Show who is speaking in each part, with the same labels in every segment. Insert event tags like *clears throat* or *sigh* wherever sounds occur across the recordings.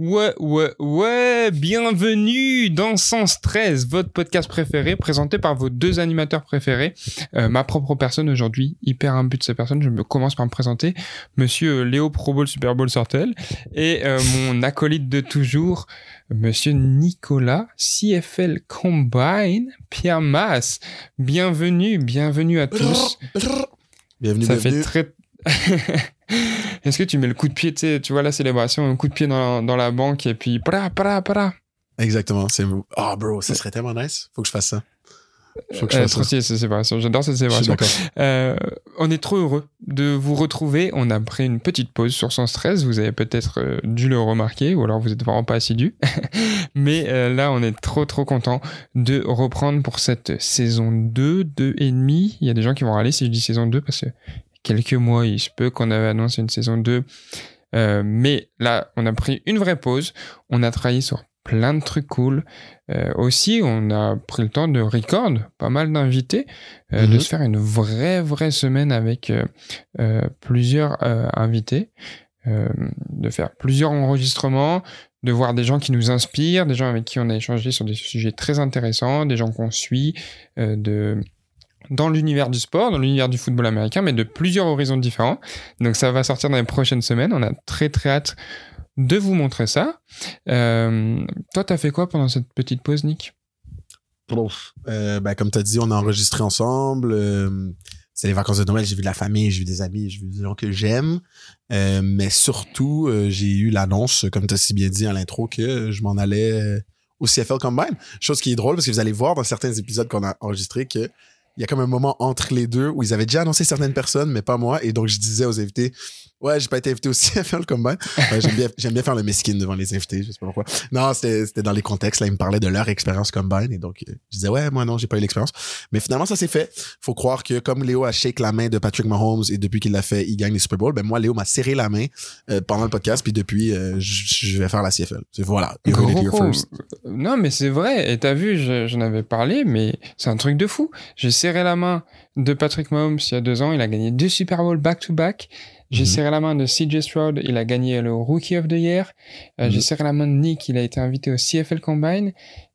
Speaker 1: Ouais, ouais, ouais, bienvenue dans Sens 13, votre podcast préféré, présenté par vos deux animateurs préférés. Euh, ma propre personne aujourd'hui, hyper imbu de ces personnes, je me commence par me présenter, monsieur Léo Pro Bowl Super Bowl Sortel, et euh, mon *laughs* acolyte de toujours, monsieur Nicolas CFL Combine, Pierre Mass. Bienvenue, bienvenue à tous.
Speaker 2: Bienvenue,
Speaker 1: Ça
Speaker 2: bienvenue.
Speaker 1: fait très... *laughs* *laughs* Est-ce que tu mets le coup de pied, tu sais, tu vois la célébration, un coup de pied dans, dans la banque et puis pra, pra, pra.
Speaker 2: Exactement, c'est Ah, bro, ça serait tellement nice. Faut que je fasse ça. Faut que je
Speaker 1: Euh,
Speaker 2: fasse
Speaker 1: trop
Speaker 2: ça.
Speaker 1: stylé, cette célébration. J'adore cette célébration. Euh, on est trop heureux de vous retrouver. On a pris une petite pause sur son stress. Vous avez peut-être euh, dû le remarquer, ou alors vous êtes vraiment pas assidu. *laughs* Mais euh, là, on est trop trop content de reprendre pour cette saison 2, 2 et demi. Il y a des gens qui vont râler si je dis saison 2 parce que quelques mois, il se peut qu'on avait annoncé une saison 2. Euh, mais là, on a pris une vraie pause. On a travaillé sur plein de trucs cool. Euh, aussi, on a pris le temps de record pas mal d'invités, euh, de
Speaker 2: Mhm.
Speaker 1: se faire une vraie, vraie semaine avec plusieurs invités, de faire plusieurs enregistrements, de voir des gens qui nous inspirent, des gens avec qui on a échangé sur des sujets très intéressants, des gens qu'on suit, de dans l'univers du sport, dans l'univers du football américain, mais de plusieurs horizons différents. Donc ça va sortir dans les prochaines semaines. On a très très hâte de vous montrer ça. Euh, toi, t'as fait quoi pendant cette petite pause, Nick?
Speaker 2: Euh, ben, comme tu as dit, on a enregistré ensemble. euh, c'est les vacances de Noël. J'ai vu de la famille, j'ai vu des amis, j'ai vu des gens que j'aime. Euh, mais surtout, euh, j'ai eu l'annonce, comme tu as si bien dit à l'intro, que je m'en allais euh, au CFL Combine. Chose qui est drôle parce que vous allez voir dans certains épisodes qu'on a enregistrés que il y a comme un moment entre les deux où ils avaient déjà annoncé certaines personnes, mais pas moi. Et donc, je disais aux invités, ouais, j'ai pas été invité au CFL Combine. Ouais, j'aime bien, j'aime bien faire le mesquine devant les invités, je sais pas pourquoi. Non, c'était, c'était dans les contextes, là, ils me parlaient de leur expérience Combine. Et donc, euh, je disais, ouais, moi non, j'ai pas eu l'expérience. Mais finalement, ça s'est fait. Faut croire que comme Léo a shake la main de Patrick Mahomes et depuis qu'il l'a fait, il gagne les Super Bowl, ben moi, Léo m'a serré la main euh, pendant le podcast, puis depuis, euh, je vais faire la CFL. C'est voilà. You heard it here first.
Speaker 1: Non, mais c'est vrai. Et t'as vu, je- j'en avais parlé, mais c'est un truc de fou. J'ai serré la main de Patrick Mahomes il y a deux ans. Il a gagné deux Super Bowl back-to-back. J'ai
Speaker 2: Mhm.
Speaker 1: serré la main de CJ Stroud. Il a gagné le Rookie of the Year. Euh,
Speaker 2: Mhm.
Speaker 1: J'ai serré la main de Nick. Il a été invité au CFL Combine.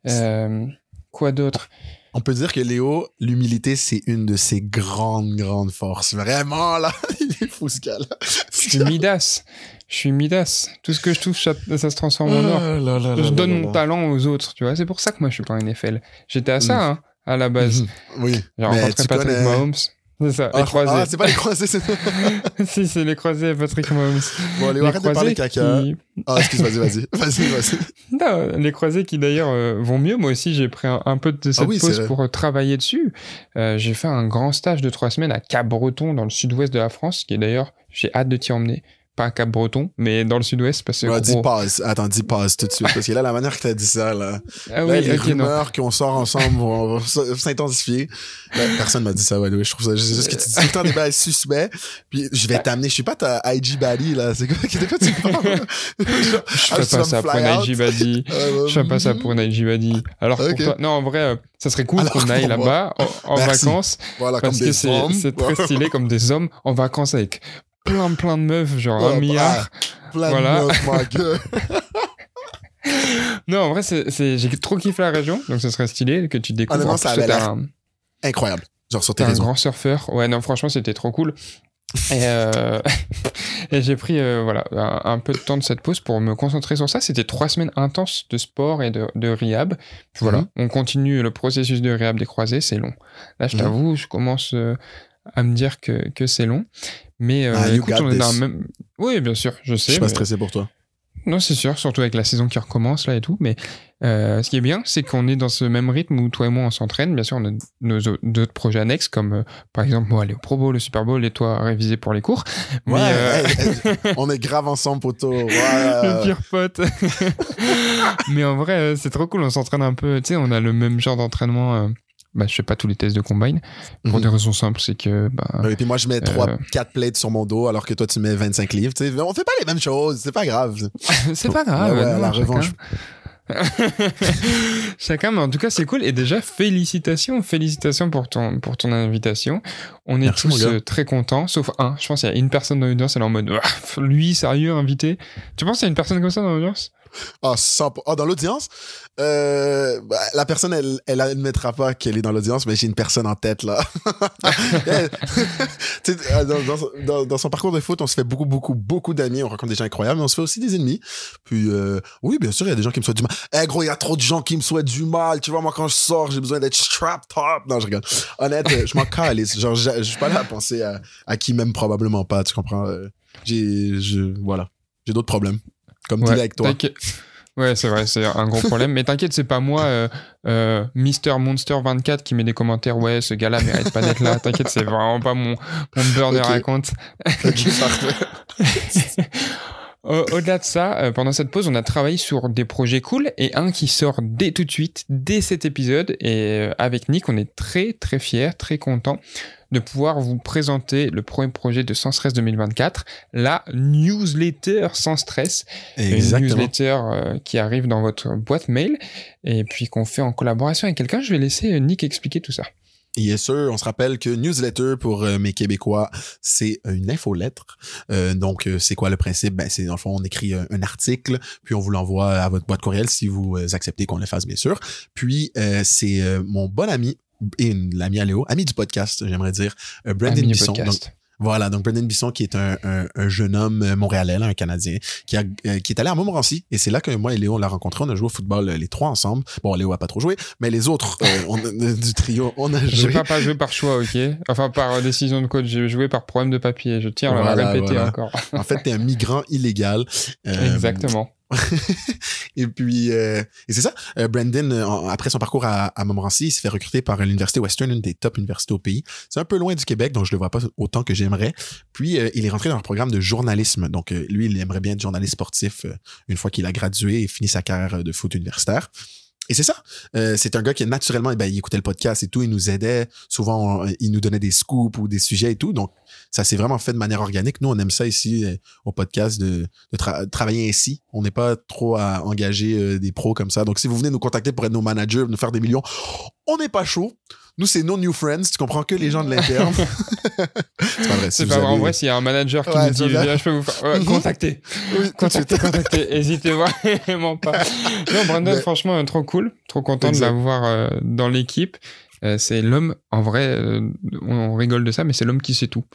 Speaker 1: Euh, quoi d'autre?
Speaker 2: On peut dire que Léo, l'humilité, c'est une de ses grandes, grandes forces. Vraiment, là, *laughs* il est fou, ce gars-là.
Speaker 1: Je suis Midas. Je suis Midas. Tout ce que je touche, ça, ça se transforme en or.
Speaker 2: Ah là là là
Speaker 1: Je donne mon talent aux autres, tu vois. C'est pour ça que moi, je suis pas un NFL. J'étais à ça, hein, à la base.
Speaker 2: Mhm. Oui.
Speaker 1: J'ai rencontré Patrick
Speaker 2: connais-
Speaker 1: Mahomes. C'est ça,
Speaker 2: Ah,
Speaker 1: les croisés.
Speaker 2: Ah, c'est pas les croisés, c'est *laughs*
Speaker 1: si, c'est les croisés et Patrick Mahomes.
Speaker 2: Bon, Léo,
Speaker 1: les
Speaker 2: arrête de parler caca.
Speaker 1: qui...
Speaker 2: Ah, excuse, vas-y, vas-y. *laughs* Vas-y, vas-y.
Speaker 1: Non, les croisés qui d'ailleurs euh, vont mieux. Moi aussi, j'ai pris un, un peu de cette
Speaker 2: Ah oui, c'est
Speaker 1: pause pour euh, travailler dessus. Euh, j'ai fait un grand stage de trois semaines à Cap-Breton, dans le sud-ouest de la France, qui est d'ailleurs, j'ai hâte de t'y emmener. Pas Cap-Breton, mais dans le sud-ouest, parce que
Speaker 2: Ouais, dis pause. Attends, dis pause tout de suite. Parce que là, la manière que t'as dit ça, là.
Speaker 1: Ah
Speaker 2: là,
Speaker 1: oui,
Speaker 2: les
Speaker 1: ok, non.
Speaker 2: rumeurs qu'on sort ensemble vont, s'intensifier. Là, personne m'a dit ça, ouais, Je trouve ça, juste que tu dis tout le temps des bails suspects. Puis je vais t'amener, je suis pas ta IG Bally, là. C'est quoi, de quoi tu parles? *laughs*
Speaker 1: Je ferais *laughs* pas ça pour Najib Badi. Je ferais pas ça pour Najib Badi. Alors
Speaker 2: Ok.
Speaker 1: pour toi, non, en vrai, euh, ça serait cool qu'on aille là-bas en, vacances
Speaker 2: Voilà, comme
Speaker 1: parce que c'est très stylé comme des hommes en vacances avec plein plein de meufs, genre un milliard.
Speaker 2: Plein
Speaker 1: Voilà.
Speaker 2: de meufs, ma *laughs* gueule.
Speaker 1: Non, en vrai, c'est j'ai trop kiffé la région, donc ce serait stylé que tu découvres.
Speaker 2: Honnêtement,
Speaker 1: En
Speaker 2: ça
Speaker 1: plus,
Speaker 2: avait
Speaker 1: t'es
Speaker 2: l'air
Speaker 1: un,
Speaker 2: Incroyable. Genre sur tes
Speaker 1: un grand surfeur. Ouais, non, franchement, c'était trop cool. Et, euh, *laughs* et j'ai pris euh, voilà un, un peu de temps de cette pause pour me concentrer sur ça. C'était trois semaines intenses de sport et de, de rehab. Puis voilà,
Speaker 2: Mhm.
Speaker 1: on continue le processus de rehab des croisés, c'est long. Là, je
Speaker 2: Mhm.
Speaker 1: t'avoue, je commence euh, à me dire que, que c'est long. Mais euh,
Speaker 2: Ah,
Speaker 1: écoute, on est dans le même. Oui, bien sûr, je
Speaker 2: Je
Speaker 1: sais.
Speaker 2: suis pas
Speaker 1: mais-
Speaker 2: stressé pour toi.
Speaker 1: non, c'est sûr, surtout avec la saison qui recommence là et tout. Mais euh, ce qui est bien, c'est qu'on est dans ce même rythme où toi et moi on s'entraîne. Bien sûr, on a nos au- d'autres projets annexes, comme euh, par exemple moi aller au Pro Bowl, le Super Bowl et toi réviser pour les cours. Mais,
Speaker 2: Ouais,
Speaker 1: euh,
Speaker 2: hey, hey, *laughs* on est grave ensemble, poteau.
Speaker 1: le
Speaker 2: Ouais.
Speaker 1: pire pote. *laughs* mais en vrai, c'est trop cool. On s'entraîne un peu. Tu sais, on a le même genre d'entraînement. Bah, je fais pas tous les tests de combine pour
Speaker 2: Mhm.
Speaker 1: des raisons simples, c'est que bah,
Speaker 2: Et puis moi, je mets 3,
Speaker 1: Euh.
Speaker 2: 4 plates sur mon dos alors que toi, tu mets 25 livres. Tu sais, on fait pas les mêmes choses. C'est pas grave. *laughs*
Speaker 1: c'est pas grave.
Speaker 2: Ouais, ouais,
Speaker 1: non,
Speaker 2: la
Speaker 1: chacun-
Speaker 2: revanche. *laughs*
Speaker 1: Chacun, mais en tout cas, c'est cool. Et déjà, félicitations, félicitations pour ton, pour ton invitation. On est
Speaker 2: Merci,
Speaker 1: tous euh, très contents, sauf un. Je pense qu'il y a une personne dans l'audience, elle est en mode, *laughs* lui, sérieux, invité? Tu penses qu'il y a une personne comme ça dans l'audience?
Speaker 2: Ah, ah, dans l'audience, euh, bah, la personne, elle, elle admettra pas qu'elle est dans l'audience, mais j'ai une personne en tête, là. *laughs* *laughs* Sais, euh, dans, dans, dans- dans son parcours de foot, on se fait beaucoup, beaucoup, beaucoup d'amis, on rencontre des gens incroyables, mais on se fait aussi des ennemis. Puis, euh, oui, bien sûr, il y a des gens qui me souhaitent du mal. Eh, gros, il y a trop de gens qui me souhaitent du mal. Tu vois, moi, quand je sors, j'ai besoin d'être strapped up. Non, je rigole. Honnête, euh, je m'en calisse. Genre, je suis pas là à penser à, à qui m'aime probablement pas, tu comprends? J'ai, je, voilà. J'ai d'autres problèmes. Comme
Speaker 1: Ouais,
Speaker 2: dis avec toi.
Speaker 1: Ouais, c'est vrai, c'est un gros problème. Mais t'inquiète, c'est pas moi, euh, euh, Mister Monster 24 qui met des commentaires. Ouais, ce gars-là mérite pas d'être là. T'inquiète, c'est vraiment pas mon, mon burner
Speaker 2: Ok.
Speaker 1: à compte.
Speaker 2: Ok, parfait. *laughs*
Speaker 1: Au- Au-delà de ça, euh, pendant cette pause, on a travaillé sur des projets cool et un qui sort dès tout de suite, dès cet épisode. Et avec Nick, on est très très fiers, très contents de pouvoir vous présenter le premier projet de Sans Stress 2024, la newsletter Sans Stress. Une
Speaker 2: Exactement.
Speaker 1: newsletter euh, qui arrive dans votre boîte mail et puis qu'on fait en collaboration avec quelqu'un. Je vais laisser euh, Nick expliquer tout ça.
Speaker 2: Yes, sir. On se rappelle que newsletter pour euh, mes Québécois, c'est une infolettre. Euh, donc, euh, c'est quoi le principe? Ben, c'est dans le fond, on écrit un, un article, puis on vous l'envoie à votre boîte courriel si vous acceptez qu'on le fasse, bien sûr. Puis, c'est mon bon ami et une- l'ami à Léo, ami du podcast, j'aimerais dire, euh, Brandon
Speaker 1: Ami
Speaker 2: Bisson. Donc, voilà, donc Brandon Bisson, qui est un, un, un jeune homme euh, montréalais, là, un Canadien, qui, a, euh, qui est allé à Montmorency. Et c'est là que moi et Léo, on l'a rencontré. On a joué au football euh, les trois ensemble. Bon, Léo a pas trop joué, mais les autres euh, *laughs* on a- du trio, on a
Speaker 1: J'ai
Speaker 2: joué.
Speaker 1: pas, pas joué par choix, ok Enfin, par euh, décision de coach, j'ai joué par problème de papier. Je tiens à
Speaker 2: Voilà,
Speaker 1: le répéter
Speaker 2: voilà.
Speaker 1: encore.
Speaker 2: En fait, t'es un migrant illégal. *laughs* Euh,
Speaker 1: Exactement. *laughs*
Speaker 2: et puis, euh, et c'est ça. Euh, Brandon, euh, après son parcours à, à Montmorency, il s'est fait recruter par l'université Western, une des top universités au pays. C'est un peu loin du Québec, donc je le vois pas autant que j'aimerais. Puis, euh, il est rentré dans un programme de journalisme. Donc, lui, il aimerait bien être journaliste sportif une fois qu'il a gradué et fini sa carrière de foot universitaire. Et c'est ça. Euh, c'est un gars qui naturellement, eh ben, il écoutait le podcast et tout, il nous aidait. Souvent, on- il nous donnait des scoops ou des sujets et tout. Donc, ça s'est vraiment fait de manière organique. Nous, on aime ça ici euh, au podcast de, de tra- travailler ainsi. On n'est pas trop à engager euh, des pros comme ça. Donc, si vous venez nous contacter pour être nos managers, nous faire des millions, on n'est pas chaud. Nous, c'est nos new friends. Tu comprends que les gens de l'interne. *laughs* c'est pas vrai. si
Speaker 1: C'est pas vrai. En vrai, s'il y a un manager qui
Speaker 2: Ouais,
Speaker 1: nous dit, je peux vous faire. Ouais,
Speaker 2: Mhm.
Speaker 1: contactez.
Speaker 2: Oui.
Speaker 1: Contactez, contactez. *laughs* Hésitez vraiment pas. Non, Brandon,
Speaker 2: Mais-
Speaker 1: franchement, euh, trop cool. Trop content
Speaker 2: Exact.
Speaker 1: de l'avoir euh, dans l'équipe. Euh, c'est l'homme, en vrai, on rigole de ça, mais c'est l'homme qui sait tout.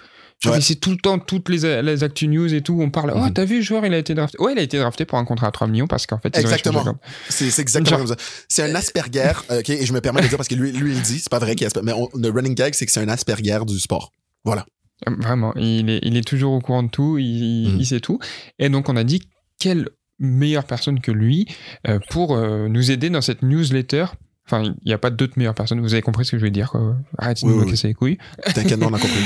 Speaker 1: Genre,
Speaker 2: Ouais.
Speaker 1: sait tout le temps toutes les, les actu news et tout. On parle, oh,
Speaker 2: Mhm.
Speaker 1: t'as vu le joueur, il a été drafté. Ouais, il a été drafté pour un contrat à 3 millions parce qu'en fait, ils
Speaker 2: Exactement.
Speaker 1: comme-
Speaker 2: C'est c'est exactement
Speaker 1: Genre-
Speaker 2: comme ça. C'est un Asperger, *laughs* ok, et je me permets de le dire parce que lui, lui il dit, c'est pas vrai qu'il est Asperger, mais on- le running gag, c'est que c'est un Asperger du sport. Voilà.
Speaker 1: Euh, Vraiment, il est, il est toujours au courant de tout, il,
Speaker 2: Mhm.
Speaker 1: il sait tout. Et donc, on a dit quelle meilleure personne que lui euh, pour euh, nous aider dans cette newsletter. Enfin, il n'y a pas d'autres meilleures personnes. Vous avez compris ce que je veux dire. Quoi. Arrêtez
Speaker 2: Oui,
Speaker 1: de me
Speaker 2: oui,
Speaker 1: casser les couilles.
Speaker 2: T'inquiète, non, on a *laughs* compris.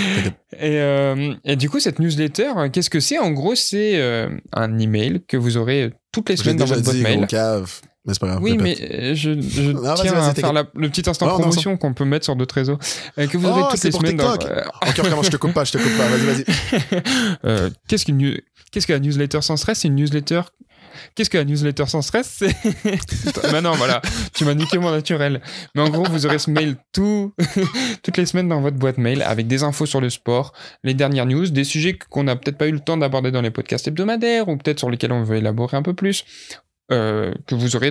Speaker 1: Et, euh, et du coup, cette newsletter, euh, qu'est-ce que c'est? En gros, c'est euh, un email que vous aurez toutes les semaines dans votre boîte mail.
Speaker 2: cave, mais c'est pas grave.
Speaker 1: Oui, mais euh, je, je
Speaker 2: vas-y,
Speaker 1: tiens à faire la- le petit instant promotion qu'on peut mettre sur d'autres réseaux. Euh, que vous aurez
Speaker 2: Oh,
Speaker 1: toutes
Speaker 2: c'est
Speaker 1: les
Speaker 2: pour
Speaker 1: semaines dans.
Speaker 2: TikTok.
Speaker 1: euh,
Speaker 2: Ok, vraiment, je te coupe pas, je te coupe pas. Vas-y, vas-y. *laughs*
Speaker 1: Euh, qu'est-ce qu'une qu'est-ce que la newsletter sans stress? C'est une newsletter. Qu'est-ce que la newsletter sans stress. Maintenant, *laughs* voilà, tu m'as niqué mon naturel. Mais en gros, vous aurez ce mail tout... *laughs* toutes les semaines dans votre boîte mail avec des infos sur le sport, les dernières news, des sujets qu'on n'a peut-être pas eu le temps d'aborder dans les podcasts hebdomadaires ou peut-être sur lesquels on veut élaborer un peu plus. Euh, que vous aurez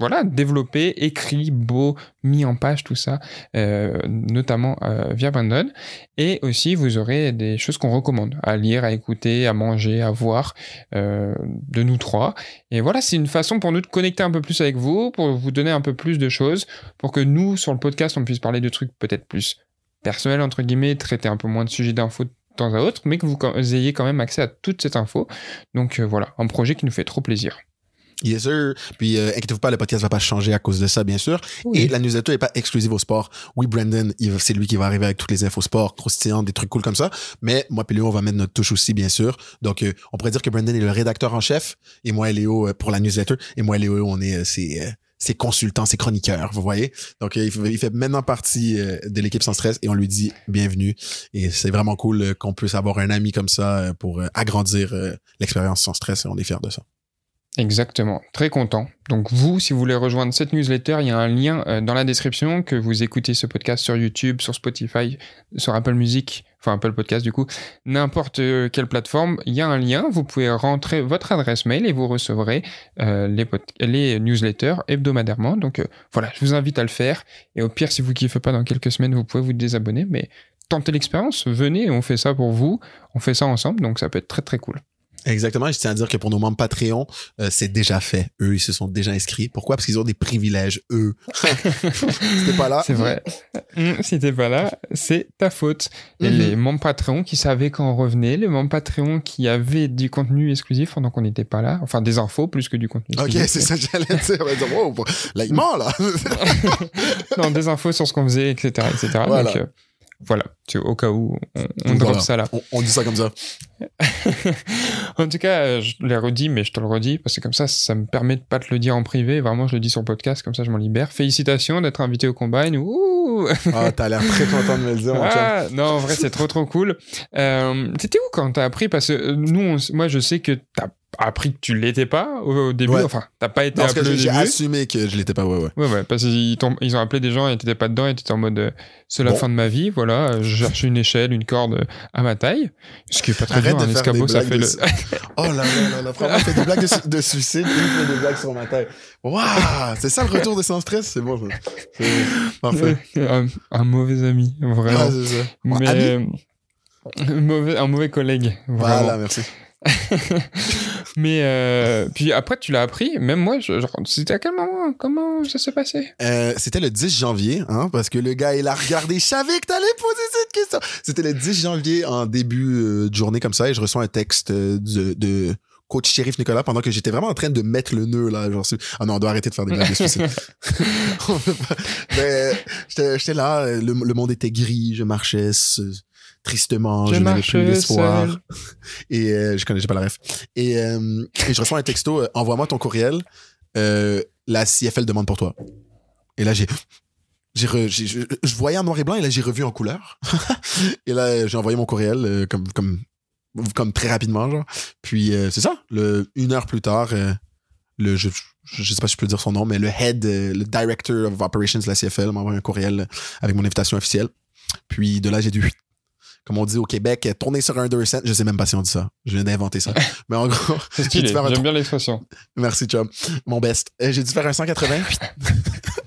Speaker 1: voilà, développé, écrit, beau, mis en page, tout ça, euh, notamment euh, via Brandon. Et aussi, vous aurez des choses qu'on recommande à lire, à écouter, à manger, à voir de nous trois. Et voilà, c'est une façon pour nous de connecter un peu plus avec vous, pour vous donner un peu plus de choses, pour que nous, sur le podcast, on puisse parler de trucs peut-être plus personnels, entre guillemets, traiter un peu moins de sujets d'infos de temps à autre, mais que vous ayez quand même accès à toute cette info. Donc voilà, un projet qui nous fait trop plaisir.
Speaker 2: Yes, sir. Puis, euh, inquiétez-vous pas, le podcast va pas changer à cause de ça, bien sûr. Et la newsletter est pas exclusive au sport. Oui, Brandon, c'est lui qui va arriver avec toutes les infos sport, croustillantes, des trucs cool comme ça. Mais moi et Léo, on va mettre notre touche aussi, bien sûr. Donc, euh, on pourrait dire que Brandon est le rédacteur en chef et moi et Léo euh, pour la newsletter. Et moi et Léo, on est euh, ses, euh, ses consultants, ses chroniqueurs, vous voyez? Donc, euh, il, fait, il fait maintenant partie euh, de l'équipe sans stress et on lui dit bienvenue. Et c'est vraiment cool euh, qu'on puisse avoir un ami comme ça euh, pour euh, agrandir euh, l'expérience sans stress et on est fiers de ça.
Speaker 1: Exactement, très content. Donc vous, si vous voulez rejoindre cette newsletter, il y a un lien euh, dans la description que vous écoutez ce podcast sur YouTube, sur Spotify, sur Apple Music, enfin Apple Podcast du coup, n'importe euh, quelle plateforme, il y a un lien, vous pouvez rentrer votre adresse mail et vous recevrez euh, les, les, newsletters hebdomadairement. Donc voilà, je vous invite à le faire. Et au pire, si vous kiffez pas dans quelques semaines, vous pouvez vous désabonner, mais tentez l'expérience, venez, on fait ça pour vous, on fait ça ensemble, donc ça peut être très très cool.
Speaker 2: Exactement. Je tiens à dire que pour nos membres Patreon, euh, c'est déjà fait. Eux, ils se sont déjà inscrits. Pourquoi? Parce qu'ils ont des privilèges, eux. *laughs* si pas là.
Speaker 1: C'est vrai. Hum, si t'es pas là, c'est ta faute. Et mhm. les membres Patreon qui savaient quand on revenait, les membres Patreon qui avaient du contenu exclusif pendant qu'on n'était pas là. Enfin, des infos plus que du contenu
Speaker 2: Ok, c'est ça que j'allais dire. On va dire, wow, là, il ment, là. *laughs*
Speaker 1: non, des infos sur ce qu'on faisait, etc., etc. Voilà. Donc, euh, voilà, tu, au cas où on, drop ça là.
Speaker 2: On, dit ça comme ça. *laughs*
Speaker 1: en tout cas, je l'ai redit, mais je te le redis, parce que comme ça, ça me permet de pas te le dire en privé. Vraiment, je le dis sur le podcast, comme ça, je m'en libère. Félicitations d'être invité au Combine. Ouh *laughs*
Speaker 2: ah, t'as l'air très content de me le dire, ah,
Speaker 1: Non, en vrai, c'est trop, trop cool. Euh, C'était où quand t'as appris? Parce que euh, nous, moi, je sais que t'as appris que tu l'étais pas au, début. Enfin, t'as pas été appelé au début.
Speaker 2: J'ai assumé que je l'étais pas, ouais, ouais.
Speaker 1: Ouais, ouais, parce qu'ils ils ont appelé des gens et t'étais pas dedans et t'étais en mode euh, c'est la fin de ma vie, voilà, euh, je cherche une échelle, une corde euh, à ma taille. Ce qui est pas très
Speaker 2: Arrête
Speaker 1: dur, un escabeau, ça fait le. *laughs*
Speaker 2: oh là là là vraiment, fait des blagues de, de suicide, il fait des blagues sur ma taille. Waouh, c'est ça le retour de sans stress, c'est bon, c'est
Speaker 1: parfait. Un, un, mauvais ami, vraiment. C'est ça. Mais, ami? Un mauvais, un mauvais collègue. Vraiment.
Speaker 2: Voilà, merci. *laughs*
Speaker 1: Mais euh, puis après, tu l'as appris. Même moi, c'était à quel moment Comment ça s'est passé?
Speaker 2: Euh, C'était le 10 janvier, hein, parce que le gars, il a regardé. Je savais que t'allais poser cette question. C'était le 10 janvier en début euh, de journée comme ça, et je reçois un texte de, de coach shérif Nicolas pendant que j'étais vraiment en train de mettre le nœud là genre ah non on doit arrêter de faire des blagues de suicide *laughs* *laughs* mais j'étais là le, le, monde était gris je marchais tristement, je, n'avais plus l'espoir. *laughs* Et euh, je connaissais pas la ref. Et, euh, et je reçois un texto, euh, envoie-moi ton courriel, la CFL demande pour toi. Et là, j'ai... J'ai je voyais en noir et blanc et là j'ai revu en couleur *laughs* et là j'ai envoyé mon courriel comme comme comme très rapidement genre puis c'est ça le une heure plus tard le je, je sais pas si je peux dire son nom mais le head le director of operations de la CFL m'a envoyé un courriel avec mon invitation officielle puis de là j'ai dû comme on dit au Québec, tourner sur un 2 cents. Je sais même pas si on dit ça. Je viens d'inventer ça. *laughs* Mais en gros.
Speaker 1: J'aime bien l'expression.
Speaker 2: Merci, chum. Mon best. Euh, j'ai dû faire un 180. *laughs*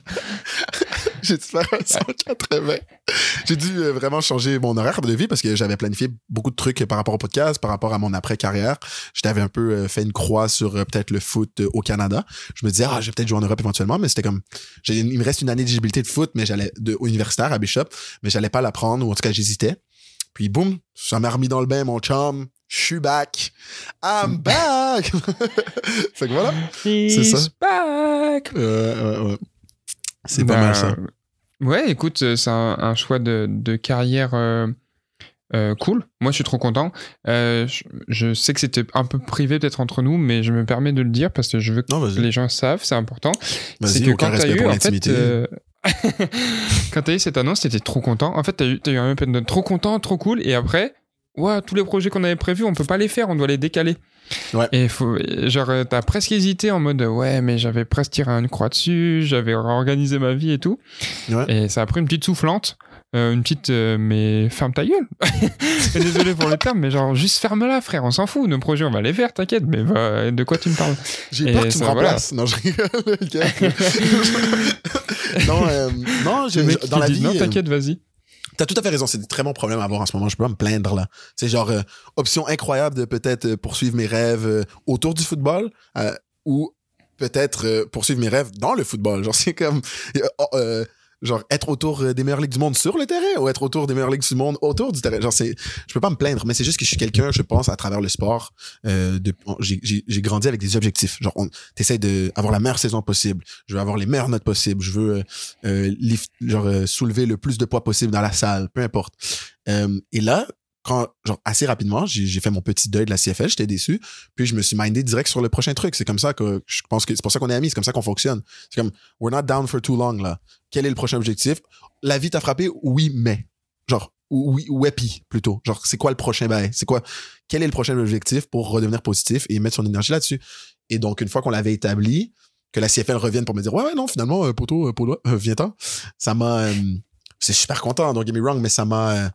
Speaker 2: *laughs* j'ai dû faire un 180. J'ai dû euh, vraiment changer mon horaire de vie parce que j'avais planifié beaucoup de trucs par rapport au podcast, par rapport à mon après-carrière. J'avais un peu euh, fait une croix sur peut-être le foot au Canada. Je me disais, ah, je vais peut-être jouer en Europe éventuellement, mais c'était comme, il me reste une année d'éligibilité de foot, mais j'allais, de universitaire à Bishop, mais j'allais pas l'apprendre, ou en tout cas, j'hésitais. Puis boum, ça m'a remis dans le bain, mon chum. Je suis back. I'm back. *laughs* fait que voilà.
Speaker 1: C'est ça. back.
Speaker 2: C'est pas mal ça.
Speaker 1: Ben, ouais, écoute, euh, c'est un, choix de, carrière euh, euh, cool. Moi, je suis trop content. je, sais que c'était un peu privé peut-être entre nous, mais je me permets de le dire parce que je veux que les gens savent, c'est important.
Speaker 2: C'est que quand t'as eu, en fait,
Speaker 1: quand t'as eu cette annonce, t'étais trop content. En fait, t'as eu, as eu un open trop content, trop cool. Et après, ouais, tous les projets qu'on avait prévus, on peut pas les faire, on doit les décaler.
Speaker 2: Ouais.
Speaker 1: Et faut, genre, t'as presque hésité en mode, ouais, mais j'avais presque tiré une croix dessus, j'avais réorganisé ma vie et tout. Et ça a pris une petite soufflante. Euh, une petite euh, mais ferme ta gueule *laughs* désolé pour le terme mais genre juste ferme-la frère on s'en fout nos projets on va les faire t'inquiète mais de quoi tu me parles
Speaker 2: j'ai peur que tu me remplaces non je rigole *laughs* non euh, non dans la vie
Speaker 1: non t'inquiète vas-y
Speaker 2: T'as tout à fait raison, c'est un très bon problème à avoir en ce moment. Je peux pas me plaindre là. C'est genre option incroyable de peut-être poursuivre mes rêves autour du football ou peut-être poursuivre mes rêves dans le football. Genre c'est comme oh, genre être autour euh, des meilleures ligues du monde sur le terrain ou être autour des meilleures ligues du monde autour du terrain. Genre c'est je peux pas me plaindre mais c'est juste que je suis quelqu'un je pense à travers le sport euh, j'ai grandi avec des objectifs. Genre on t'essayes de avoir la meilleure saison possible. Je veux avoir les meilleures notes possibles. Je veux euh, euh lift, genre euh, soulever le plus de poids possible dans la salle peu importe. Et là quand, genre, assez rapidement, j'ai fait mon petit deuil de la CFL, j'étais déçu, puis je me suis mindé direct sur le prochain truc. C'est comme ça que je pense que c'est pour ça qu'on est amis, c'est comme ça qu'on fonctionne. C'est comme, we're not down for too long, là. Quel est le prochain objectif? La vie t'a frappé? Oui, mais. Genre, oui, ou happy, plutôt. Genre, c'est quoi le prochain bail? C'est quoi? Quel est le prochain objectif pour redevenir positif et mettre son énergie là-dessus? Et donc, une fois qu'on l'avait établi, que la CFL revienne pour me dire, ouais, ouais, non, finalement, poteau, euh, poteau, euh, viens-t'en. Ça m'a, euh, c'est super content, don't get me wrong, mais ça m'a, euh,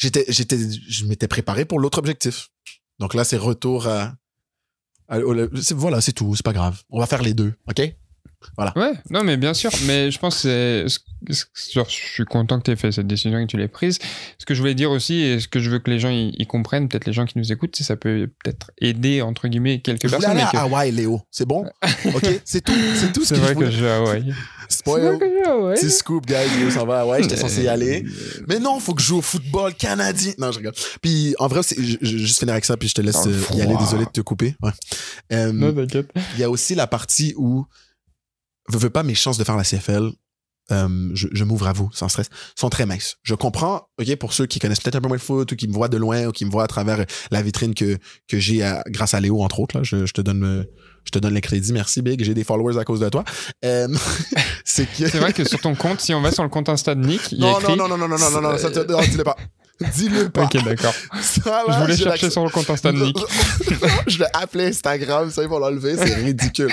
Speaker 2: j'étais, j'étais, je m'étais préparé pour l'autre objectif. Donc là, c'est retour à, voilà, c'est tout, c'est pas grave. On va faire les deux, ok?
Speaker 1: Ouais, non, mais bien sûr. Mais je pense que c'est. Genre, je suis content que tu aies fait cette décision et que tu l'aies prise. Ce que je voulais dire aussi, et ce que je veux que les gens y, y comprennent, peut-être les gens qui nous écoutent, c'est ça peut peut-être aider, entre guillemets, quelques
Speaker 2: Je
Speaker 1: personnes.
Speaker 2: aller à
Speaker 1: que-
Speaker 2: Hawaï, Léo. C'est bon? OK? C'est tout. C'est tout ce
Speaker 1: C'est
Speaker 2: que
Speaker 1: vrai
Speaker 2: je
Speaker 1: que
Speaker 2: voulais.
Speaker 1: je vais à Hawaï. C'est
Speaker 2: Spoil.
Speaker 1: vrai que je vais à Hawaï.
Speaker 2: Petit scoop, guys. Léo s'en va à Hawaï. J'étais
Speaker 1: Euh,
Speaker 2: censé y aller. Mais non, faut que je joue au football canadien. Non, je rigole. Puis, en vrai, c'est- je, je juste finir avec ça, puis je te laisse euh, y aller. Désolé de te couper. Ouais. Euh,
Speaker 1: Non, t'inquiète.
Speaker 2: Il y a aussi la partie où, veux, veux pas, mes chances de faire la CFL, euh, je, je m'ouvre à vous, sans stress, sont très minces. Je comprends, OK, pour ceux qui connaissent peut-être un peu moins le foot ou qui me voient de loin ou qui me voient à travers la vitrine que, que j'ai grâce à Léo, entre autres, là, je, je te donne, je te donne les crédits. Merci, Big. J'ai des followers à cause de toi. Euh, *laughs* c'est que...
Speaker 1: Vrai que sur ton compte, si on va sur le compte Insta de Nick, il y a
Speaker 2: Non,
Speaker 1: écrit...
Speaker 2: non, non, non, non, non, non, non, ça te, non, dis-le pas. *laughs* Dis-le pas.
Speaker 1: Ok, d'accord. Je voulais
Speaker 2: j'ai
Speaker 1: chercher sur le compte Insta de Nick. *laughs*
Speaker 2: je l'ai appelé Instagram, ça, ils vont l'enlever, c'est *laughs* ridicule.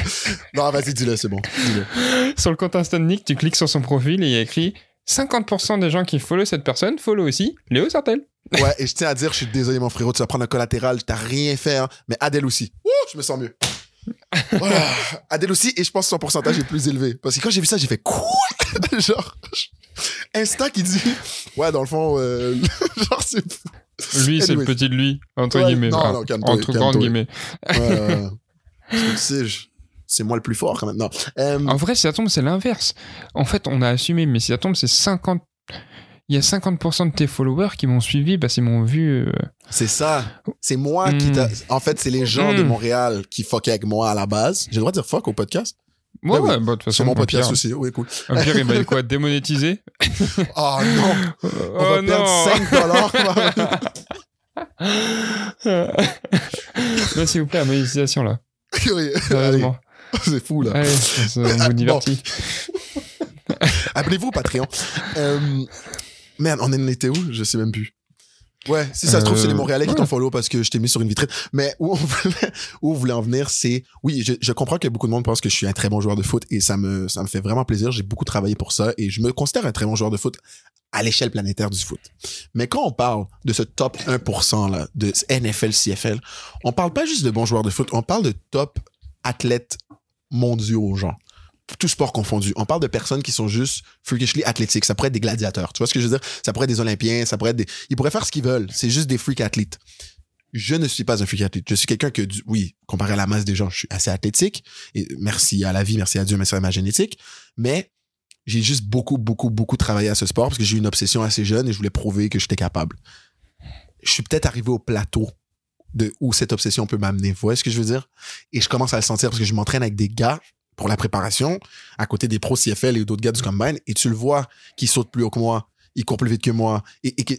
Speaker 2: Non, vas-y, dis-le, c'est bon. Dis-le.
Speaker 1: Sur le compte Insta de Nick, tu cliques sur son profil et il y a écrit 50% des gens qui follow cette personne follow aussi Léo Sartel.
Speaker 2: Ouais, et je tiens à dire, je suis désolé, mon frérot, tu vas prendre un collatéral, t'as rien fait, hein, mais Adèle aussi. Ouh, je me sens mieux. Voilà. Adèle aussi, et je pense que son pourcentage est plus élevé. Parce que quand j'ai vu ça, j'ai fait quoi? *laughs* genre, Insta qui dit, ouais, dans le fond, euh, *laughs* genre, c'est.
Speaker 1: Lui, c'est le petit de lui, entre
Speaker 2: Ouais,
Speaker 1: guillemets.
Speaker 2: non, non,
Speaker 1: entre grandes guillemets. *laughs*
Speaker 2: C'est moi le plus fort quand même. Non. Euh,
Speaker 1: En vrai, si ça tombe, c'est l'inverse. En fait, on a assumé, mais si ça tombe, c'est 50. Il y a 50% de tes followers qui m'ont suivi parce qu'ils m'ont vu. euh,
Speaker 2: C'est ça. C'est moi qui
Speaker 1: Mm.
Speaker 2: t'a. En fait, c'est les gens de
Speaker 1: Mm.
Speaker 2: Montréal qui fuckaient avec moi à la base. J'ai le droit de dire fuck au podcast?
Speaker 1: Ouais,
Speaker 2: oui.
Speaker 1: ouais, bah, de toute
Speaker 2: C'est
Speaker 1: façon,
Speaker 2: mon
Speaker 1: au
Speaker 2: podcast aussi. Oui, cool.
Speaker 1: au pire, il va être quoi *laughs* Démonétiser?
Speaker 2: Oh non!
Speaker 1: Oh
Speaker 2: On va
Speaker 1: non
Speaker 2: perdre 5 dollars.
Speaker 1: Non, *laughs* s'il vous plaît, la monétisation là. Sérieusement.
Speaker 2: c'est fou, là.
Speaker 1: Allez, on vous divertit. *laughs*
Speaker 2: Appelez-vous Patreon. Euh, merde, on en était où? Je sais même plus. Ouais, si ça se trouve, c'est les
Speaker 1: Euh,
Speaker 2: Montréalais qui
Speaker 1: ouais.
Speaker 2: t'ont follow parce que je t'ai mis sur une vitrine. Mais où on *laughs* voulait, où on voulait en venir, c'est, oui, je, je comprends que beaucoup de monde pense que je suis un très bon joueur de foot et ça me, ça me fait vraiment plaisir. J'ai beaucoup travaillé pour ça et je me considère un très bon joueur de foot à l'échelle planétaire du foot. Mais quand on parle de ce top 1% là, de NFL, CFL, on parle pas juste de bons joueurs de foot, on parle de top athlètes mondiaux, genre. Tout sport confondu. On parle de personnes qui sont juste freakishly athlétiques. Ça pourrait être des gladiateurs. Tu vois ce que je veux dire? Ça pourrait être des Olympiens, ça pourrait être des... Ils pourraient faire ce qu'ils veulent. C'est juste des freak athlètes. Je ne suis pas un freak athlète. Je suis quelqu'un que, oui, comparé à la masse des gens, je suis assez athlétique. Et merci à la vie, merci à Dieu, merci à ma génétique. Mais j'ai juste beaucoup, beaucoup, beaucoup travaillé à ce sport parce que j'ai eu une obsession assez jeune et je voulais prouver que j'étais capable. Je suis peut-être arrivé au plateau de où cette obsession peut m'amener. Vous voyez ce que je veux dire? Et je commence à le sentir parce que je m'entraîne avec des gars pour la préparation, à côté des pros CFL et d'autres gars du Combine, et tu le vois qui saute plus haut que moi, il court plus vite que moi, et, et que,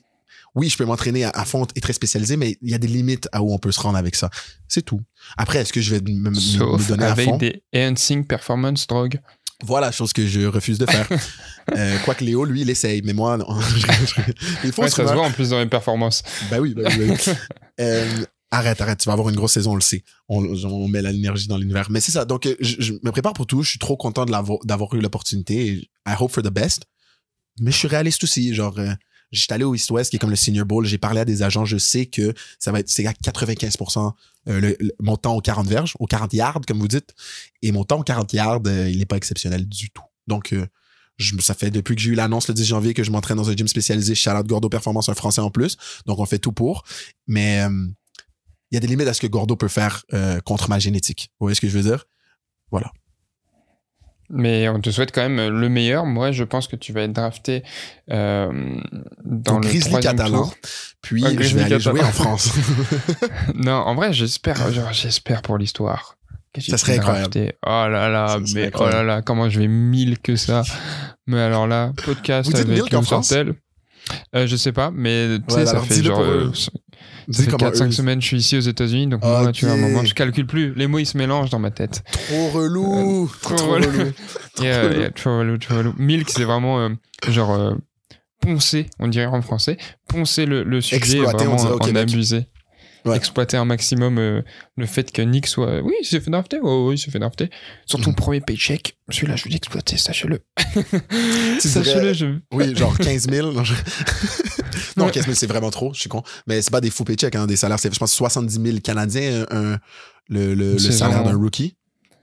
Speaker 2: oui, je peux m'entraîner à, à fond et très spécialisé, mais il y a des limites à où on peut se rendre avec ça. C'est tout. Après, est-ce que je vais me, me- me
Speaker 1: Sauf
Speaker 2: donner à
Speaker 1: avec
Speaker 2: fond?
Speaker 1: des enhancing performance drogues.
Speaker 2: Voilà, chose que je refuse de faire. *laughs* euh, Quoique Léo, lui, il essaye, mais moi, non. *laughs* il faut
Speaker 1: Ouais,
Speaker 2: se
Speaker 1: ça se voit en plus dans les performances.
Speaker 2: Ben oui, ben oui, ben oui. *laughs* Euh, arrête, arrête, tu vas avoir une grosse saison, on le sait. On, on met l'énergie dans l'univers. Mais c'est ça, donc je, je me prépare pour tout. Je suis trop content d'avoir eu l'opportunité. I hope for the best. Mais je suis réaliste aussi. Genre, euh, j'étais allé au East West, qui est comme le Senior Bowl. J'ai parlé à des agents. Je sais que ça va être, c'est à 95% euh, le, mon temps aux 40 verges, aux 40 yards, comme vous dites. Et mon temps aux 40 yards, euh, il n'est pas exceptionnel du tout. Donc, euh, je, ça fait depuis que j'ai eu l'annonce le 10 janvier que je m'entraîne dans un gym spécialisé Charlotte Gordo Performance, un français en plus. Donc, on fait tout pour. Mais euh, il y a des limites à ce que Gordo peut faire euh, contre ma génétique. Vous voyez ce que je veux dire?
Speaker 1: Mais on te souhaite quand même le meilleur. Moi, je pense que tu vas être drafté euh, dans
Speaker 2: Donc,
Speaker 1: le
Speaker 2: Grizzly
Speaker 1: troisième
Speaker 2: catalan.
Speaker 1: tour.
Speaker 2: Puis,
Speaker 1: Un
Speaker 2: je vais aller jouer en France. *laughs* *laughs*
Speaker 1: Non, en vrai, j'espère, j'espère pour l'histoire.
Speaker 2: Ça serait incroyable.
Speaker 1: drafté. Oh là là,
Speaker 2: Ça
Speaker 1: mais oh là là, comment je vais mille que ça. Mais alors là, podcast
Speaker 2: Vous
Speaker 1: avec
Speaker 2: France?
Speaker 1: Sartel. Euh, je sais pas, mais tu
Speaker 2: Ouais,
Speaker 1: sais, ça fait genre. euh, ça fait
Speaker 2: comment
Speaker 1: 4-5
Speaker 2: eux-
Speaker 1: semaines je suis ici aux États-Unis, donc moi, tu vois, à un moment, je calcule plus. Les mots, ils se mélangent dans ma tête.
Speaker 2: Trop relou.
Speaker 1: trop
Speaker 2: trop
Speaker 1: relou.
Speaker 2: relou. *laughs*
Speaker 1: Yeah,
Speaker 2: relou.
Speaker 1: yeah, trop relou, trop relou. Milk, c'est vraiment euh, genre euh, poncer, on dirait en français, poncer le, le sujet,
Speaker 2: Exploiter, on
Speaker 1: vraiment
Speaker 2: dirait au
Speaker 1: en
Speaker 2: Québec. Ouais.
Speaker 1: exploiter un maximum euh, le fait que Nick soit. Oui, il s'est fait drafter. Oh, oui, il s'est fait drafter. Sur ton
Speaker 2: Mhm.
Speaker 1: premier paycheck, celui-là, je vais l'exploiter, sachez-le. *laughs* *laughs* Sachez-le, je.
Speaker 2: Oui, genre 15 000. Non, je- *laughs* non,
Speaker 1: Ouais.
Speaker 2: 15 000, c'est vraiment trop. Je suis con. Mais c'est pas des fous paychecks, hein, des salaires. C'est, je pense, 70 000 Canadiens, un, le, le, le
Speaker 1: Saison.
Speaker 2: salaire d'un rookie.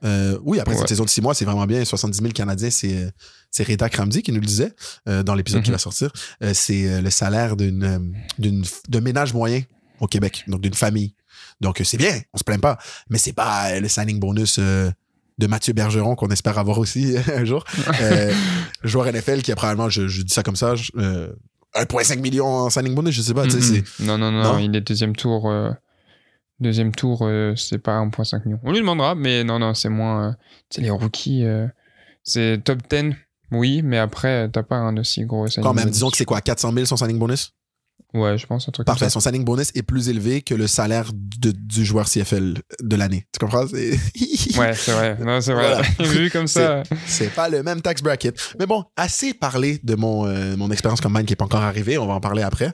Speaker 2: Euh, oui, après
Speaker 1: Ouais.
Speaker 2: cette saison de 6 mois, c'est vraiment bien. 70 000 Canadiens, c'est, c'est Rita Kramdi qui nous le disait euh, dans l'épisode qui
Speaker 1: Mhm.
Speaker 2: va sortir. Euh, c'est le salaire d'une, d'une, d'un ménage moyen au Québec, donc d'une famille. Donc, euh, c'est bien, on se plaint pas. Mais c'est pas euh, le signing bonus euh, de Mathieu Bergeron qu'on espère avoir aussi *laughs* un jour. Euh, joueur NFL qui a probablement, je, je dis ça comme ça, je- euh, 1,5 million en signing bonus, je sais pas, c'est.
Speaker 1: Non, non, non,
Speaker 2: Non?
Speaker 1: il est deuxième tour. Deuxième tour, c'est pas 1,5 million. On lui demandera, mais non, non, c'est moins. sais, les rookies, c'est top 10, oui, mais après, t'as pas un aussi gros signing
Speaker 2: Quand même,
Speaker 1: bonus.
Speaker 2: disons que c'est quoi, 400 000 son signing bonus?
Speaker 1: Ouais, je pense, un truc
Speaker 2: Parfait,
Speaker 1: comme ça.
Speaker 2: son signing bonus est plus élevé que le salaire de- du joueur CFL de l'année. Tu comprends? *laughs*
Speaker 1: Ouais, c'est vrai. Non, c'est vrai.
Speaker 2: Voilà. *laughs*
Speaker 1: Vu comme ça.
Speaker 2: C'est pas le même tax bracket. Mais bon, assez parlé de mon, euh, mon expérience comme man qui est pas encore arrivée. On va en parler après.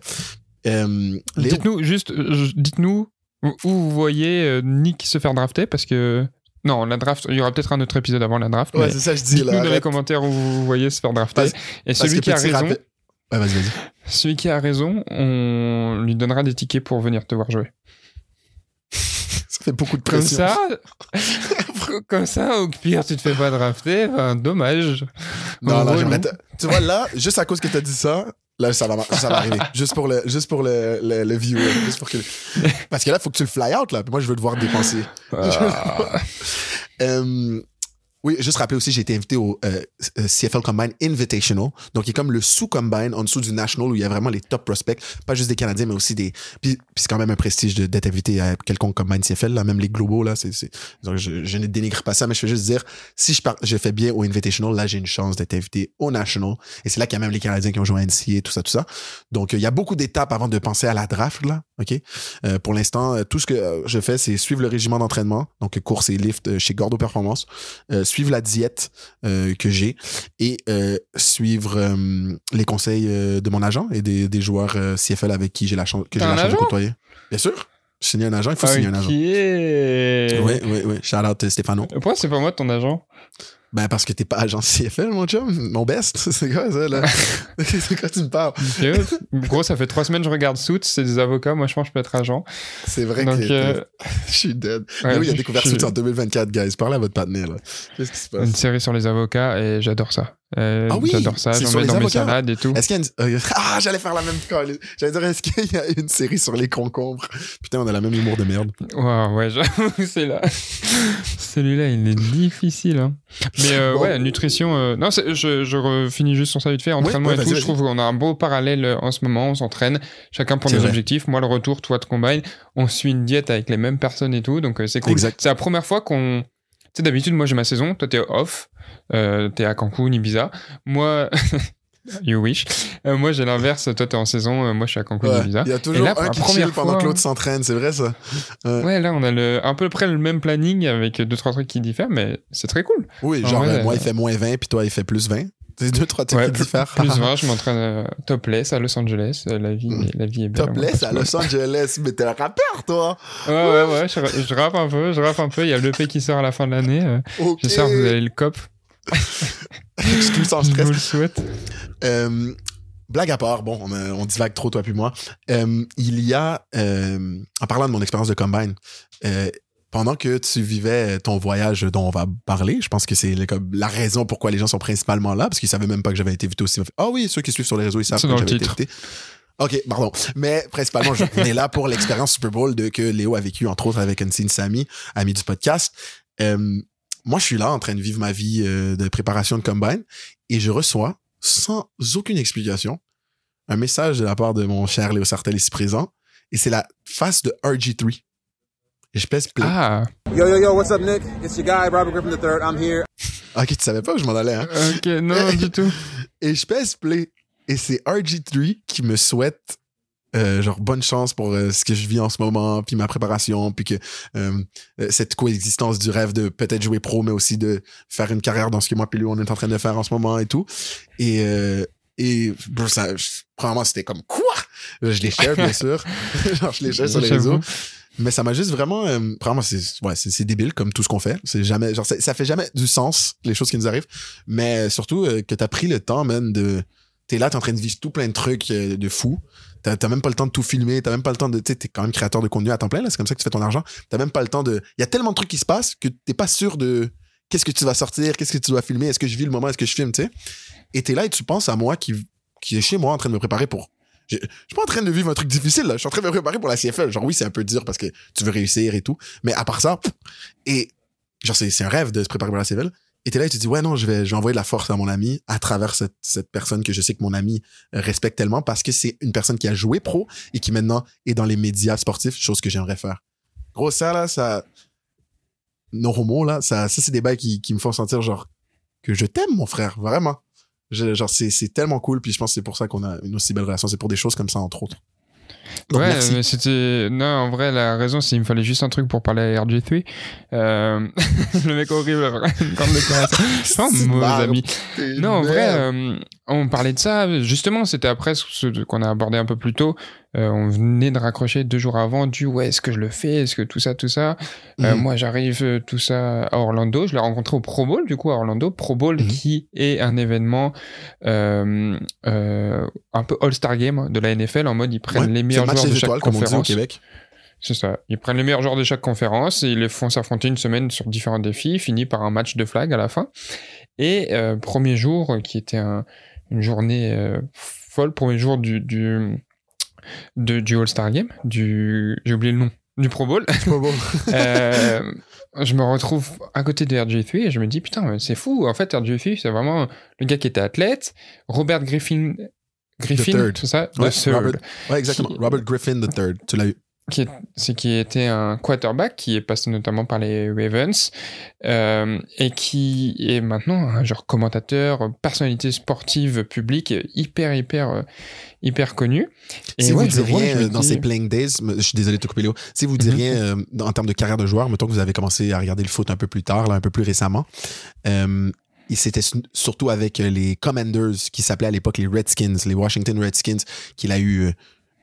Speaker 2: Euh,
Speaker 1: Dites-nous, juste, euh, dites-nous où vous voyez Nick se faire drafter parce que. Non, la draft, il y aura peut-être un autre épisode avant la draft.
Speaker 2: ouais, c'est ça, je dis
Speaker 1: Dites-nous dans les commentaires où vous voyez se faire drafter.
Speaker 2: Parce-
Speaker 1: Et celui qui a raison,
Speaker 2: Ouais, vas-y, vas-y.
Speaker 1: Celui qui a raison, on lui donnera des tickets pour venir te voir jouer. *laughs*
Speaker 2: Ça fait beaucoup de
Speaker 1: Comme
Speaker 2: pression.
Speaker 1: ça, *laughs* comme ça, au pire, tu te fais pas drafter, ben, dommage.
Speaker 2: Non, non, j'aimerais te- Tu vois, là, juste à cause que t'as dit ça, là, ça va, ça va arriver. *laughs* juste pour le, juste pour le, le, le viewer. Juste pour que... Parce que là, faut que tu le fly out, là. Moi, je veux te voir dépenser.
Speaker 1: Ah.
Speaker 2: Euh, oui, juste rappeler aussi, j'ai été invité au euh, euh, CFL Combine Invitational. Donc, il est comme le sous-combine en dessous du National où il y a vraiment les top prospects. Pas juste des Canadiens, mais aussi des. Puis, puis c'est quand même un prestige d'être invité à quelconque Combine CFL, là, même les globaux, là. C'est. Donc, je, ne dénigre pas ça, mais je veux juste dire, si je, je fais bien au Invitational, là, j'ai une chance d'être invité au National. Et c'est là qu'il y a même les Canadiens qui ont joué à NCA, tout ça, tout ça. Donc, euh, il y a beaucoup d'étapes avant de penser à la draft, là. OK? Euh, pour l'instant, tout ce que je fais, c'est suivre le régime d'entraînement, donc course et lift chez Gordo Performance, suivre la diète euh, que j'ai et euh, suivre euh, les conseils de mon agent et des, des joueurs CFL avec qui j'ai la chance que j'ai la chance de côtoyer. Bien sûr, signer un agent, il faut signer un agent. Oui, oui, oui. Shout out Stéphano.
Speaker 1: Pourquoi c'est pas moi ton agent?
Speaker 2: Ben, parce que t'es pas agent CFL, mon chum. Mon best. *laughs* C'est quoi, ça, là? *laughs* *laughs* c'est quoi tu me parles?
Speaker 1: Gros, ça fait trois semaines que je regarde Suits, c'est des avocats, moi je pense que je peux être agent.
Speaker 2: C'est vrai
Speaker 1: Donc,
Speaker 2: que
Speaker 1: euh,
Speaker 2: je suis dead.
Speaker 1: ouais,
Speaker 2: oui, il a découvert Suits en 2024, guys. Parlez à votre partenaire, là. Qu'est-ce qui se passe?
Speaker 1: Une série sur les avocats et j'adore ça. Euh,
Speaker 2: Ah oui,
Speaker 1: J'adore ça, j'en mets dans mes salades et tout.
Speaker 2: Est-ce qu'il y a une... euh, Ah, j'allais faire la même colle. J'allais dire, est-ce qu'il y a une série sur les concombres? Putain, on a la même humour de merde.
Speaker 1: Wow, ouais, j'avoue, c'est là. Celui-là, il est difficile. hein. Mais euh,
Speaker 2: Bon.
Speaker 1: ouais, nutrition. euh, Non, je, je finis juste sur ça vite fait. Entraînement
Speaker 2: ouais,
Speaker 1: et tout, je trouve qu'on a un beau parallèle euh, en ce moment. On s'entraîne, chacun pour
Speaker 2: C'est
Speaker 1: nos objectifs. Moi, le retour, toi, de combine. On suit une diète avec les mêmes personnes et tout. Donc, euh, c'est cool. C'est la première fois qu'on. Tu sais, d'habitude, moi, j'ai ma saison. Toi, t'es off. T'es à Cancun, Ibiza. Moi. *laughs* *laughs* You wish. Euh, moi, j'ai l'inverse. Toi, t'es en saison. euh, moi, je suis à Cancun,
Speaker 2: Ouais,
Speaker 1: Ibiza.
Speaker 2: Il y a toujours
Speaker 1: là,
Speaker 2: un qui chill pendant
Speaker 1: fois-
Speaker 2: que l'autre s'entraîne, c'est vrai ça? Ouais.
Speaker 1: Ouais, là, on a le, à peu près le même planning avec deux, trois trucs qui diffèrent, mais c'est très cool.
Speaker 2: Oui,
Speaker 1: En
Speaker 2: genre,
Speaker 1: vrai,
Speaker 2: euh, moi, il fait moins 20, puis toi, il fait plus 20. C'est deux, trois trucs
Speaker 1: Ouais,
Speaker 2: qui
Speaker 1: plus,
Speaker 2: diffèrent.
Speaker 1: plus 20, *laughs* je m'entraîne topless à Los Angeles. La vie, la vie est belle.
Speaker 2: Topless à Los Angeles, mais t'es un rappeur, toi!
Speaker 1: Ouais, ouais, ouais, je, rappe un peu, je rappe un peu. Il y a l'EP qui sort à la fin de l'année. euh,
Speaker 2: Ok.
Speaker 1: J'espère que vous avez le cop. *laughs*
Speaker 2: Excuse sans
Speaker 1: Je vous le souhaite.
Speaker 2: Euh, blague à part, bon, on, a- on divague trop, toi puis moi. Euh, il y a, euh, en parlant de mon expérience de combine, euh, pendant que tu vivais ton voyage dont on va parler, je pense que c'est la raison pourquoi les gens sont principalement là, parce qu'ils savaient même pas que j'avais été invité aussi. Ah oui, ceux qui suivent sur les réseaux, ils savent que j'avais été invité. OK, pardon. Mais principalement, je, on est là pour l'expérience Super Bowl de que Léo a vécu, entre autres, avec Unseen Samy, ami du podcast. Euh, moi, je suis là en train de vivre ma vie euh, de préparation de combine et je reçois, sans aucune explication, un message de la part de mon cher Léo Sartel ici présent et c'est la face de RG3. Et je pèse play.
Speaker 1: Ah,
Speaker 3: Yo, yo, yo, what's up, Nick? It's your guy, Robert Griffin III. I'm here.
Speaker 2: Ok, tu savais pas que je m'en allais, hein?
Speaker 1: ok, non, du *laughs* tout.
Speaker 2: Et je pèse play. Et c'est RG3 qui me souhaite euh, genre bonne chance pour euh, ce que je vis en ce moment, puis ma préparation, puis que euh, euh, cette coexistence du rêve de peut-être jouer pro, mais aussi de faire une carrière dans ce que moi puis lui on est en train de faire en ce moment et tout. Et, euh, Et bro, ça, premièrement, c'était comme quoi? Je les share, bien sûr. *laughs* Genre, je les share sur les réseaux. Mais ça m'a juste vraiment, euh, vraiment, c'est, ouais, c'est, débile comme tout ce qu'on fait. C'est jamais, genre, ça, ça fait jamais du sens, les choses qui nous arrivent. Mais surtout, euh, que t'as pris le temps, man, de, t'es là, t'es en train de vivre tout plein de trucs euh, de fou. T'as, même pas le temps de tout filmer, t'as même pas le temps de, tu t'es quand même créateur de contenu à temps plein, là, c'est comme ça que tu fais ton argent. T'as même pas le temps de, il y a tellement de trucs qui se passent que t'es pas sûr de qu'est-ce que tu vas sortir, qu'est-ce que tu dois filmer, est-ce que je vis le moment, est-ce que je filme, tu sais. Et t'es là et tu penses à moi qui, qui est chez moi en train de me préparer pour, je, je suis pas en train de vivre un truc difficile, là. Je suis en train de me préparer pour la CFL. Genre, oui, c'est un peu dur parce que tu veux réussir et tout. Mais à part ça, et, genre, c'est un rêve de se préparer pour la CFL. Et t'es là et tu te dis, ouais, non, je vais, je vais envoyer de la force à mon ami à travers cette, cette personne que je sais que mon ami respecte tellement parce que c'est une personne qui a joué pro et qui maintenant est dans les médias sportifs, chose que j'aimerais faire. Gros, ça, là, ça, non homo, là, ça, ça, c'est des bails qui, qui me font sentir, genre, que je t'aime, mon frère, vraiment. Genre, c'est, c'est tellement cool, puis je pense que c'est pour ça qu'on a une aussi belle relation. C'est pour des choses comme ça, entre autres.
Speaker 1: Ouais, mais c'était. Non, en vrai, la raison, c'est qu'il me fallait juste un truc pour parler à RG3. Euh... *laughs* le mec horrible. *laughs* Oh, *laughs* mauvais ami.
Speaker 2: T'es
Speaker 1: Non, en vrai, euh, on parlait de ça. Justement, c'était après ce qu'on a abordé un peu plus tôt. Euh, on venait de raccrocher deux jours avant du ouais, est-ce que je le fais? Est-ce que tout ça, tout ça? Euh,
Speaker 2: Mhm.
Speaker 1: Moi, j'arrive euh, tout ça à Orlando. Je l'ai rencontré au Pro Bowl, du coup, à Orlando. Pro Bowl
Speaker 2: Mhm.
Speaker 1: qui est un événement euh, un peu All-Star Game de la NFL en mode ils prennent
Speaker 2: Ouais,
Speaker 1: les meilleurs joueurs de chaque
Speaker 2: étoiles, dit au
Speaker 1: conférence.
Speaker 2: Québec.
Speaker 1: C'est ça. Ils prennent les meilleurs joueurs de chaque conférence et ils les font s'affronter une semaine sur différents défis, fini par un match de flag à la fin. Et euh, premier jour, qui était un- une journée euh, folle, premier jour du, du, de- du All-Star Game, du, j'ai oublié le nom, du Pro Bowl.
Speaker 2: Pas bon. *laughs*
Speaker 1: Euh, je me retrouve à côté de RG3 et je me dis putain c'est fou en fait RG3 c'est vraiment le gars qui était athlète Robert Griffin Griffin c'est ça?
Speaker 2: Ouais. Robert- Ouais, exactement.
Speaker 1: Qui-
Speaker 2: Robert Griffin III. Tu l'as eu.
Speaker 1: Qui est- c'est qui était un quarterback qui est passé notamment par les Ravens euh, et qui est maintenant un genre commentateur, personnalité sportive publique hyper hyper euh, hyper connu. Et
Speaker 2: si
Speaker 1: ouais,
Speaker 2: vous dites
Speaker 1: vois,
Speaker 2: euh, dans
Speaker 1: dis-
Speaker 2: ces playing days, je suis désolé de te couper Léo, si vous
Speaker 1: Mhm.
Speaker 2: rien euh, dans- en termes de carrière de joueur, mettons que vous avez commencé à regarder le foot un peu plus tard, là, un peu plus récemment, euh, c'était su- surtout avec les Commanders qui s'appelaient à l'époque les Redskins, les Washington Redskins, qu'il a eu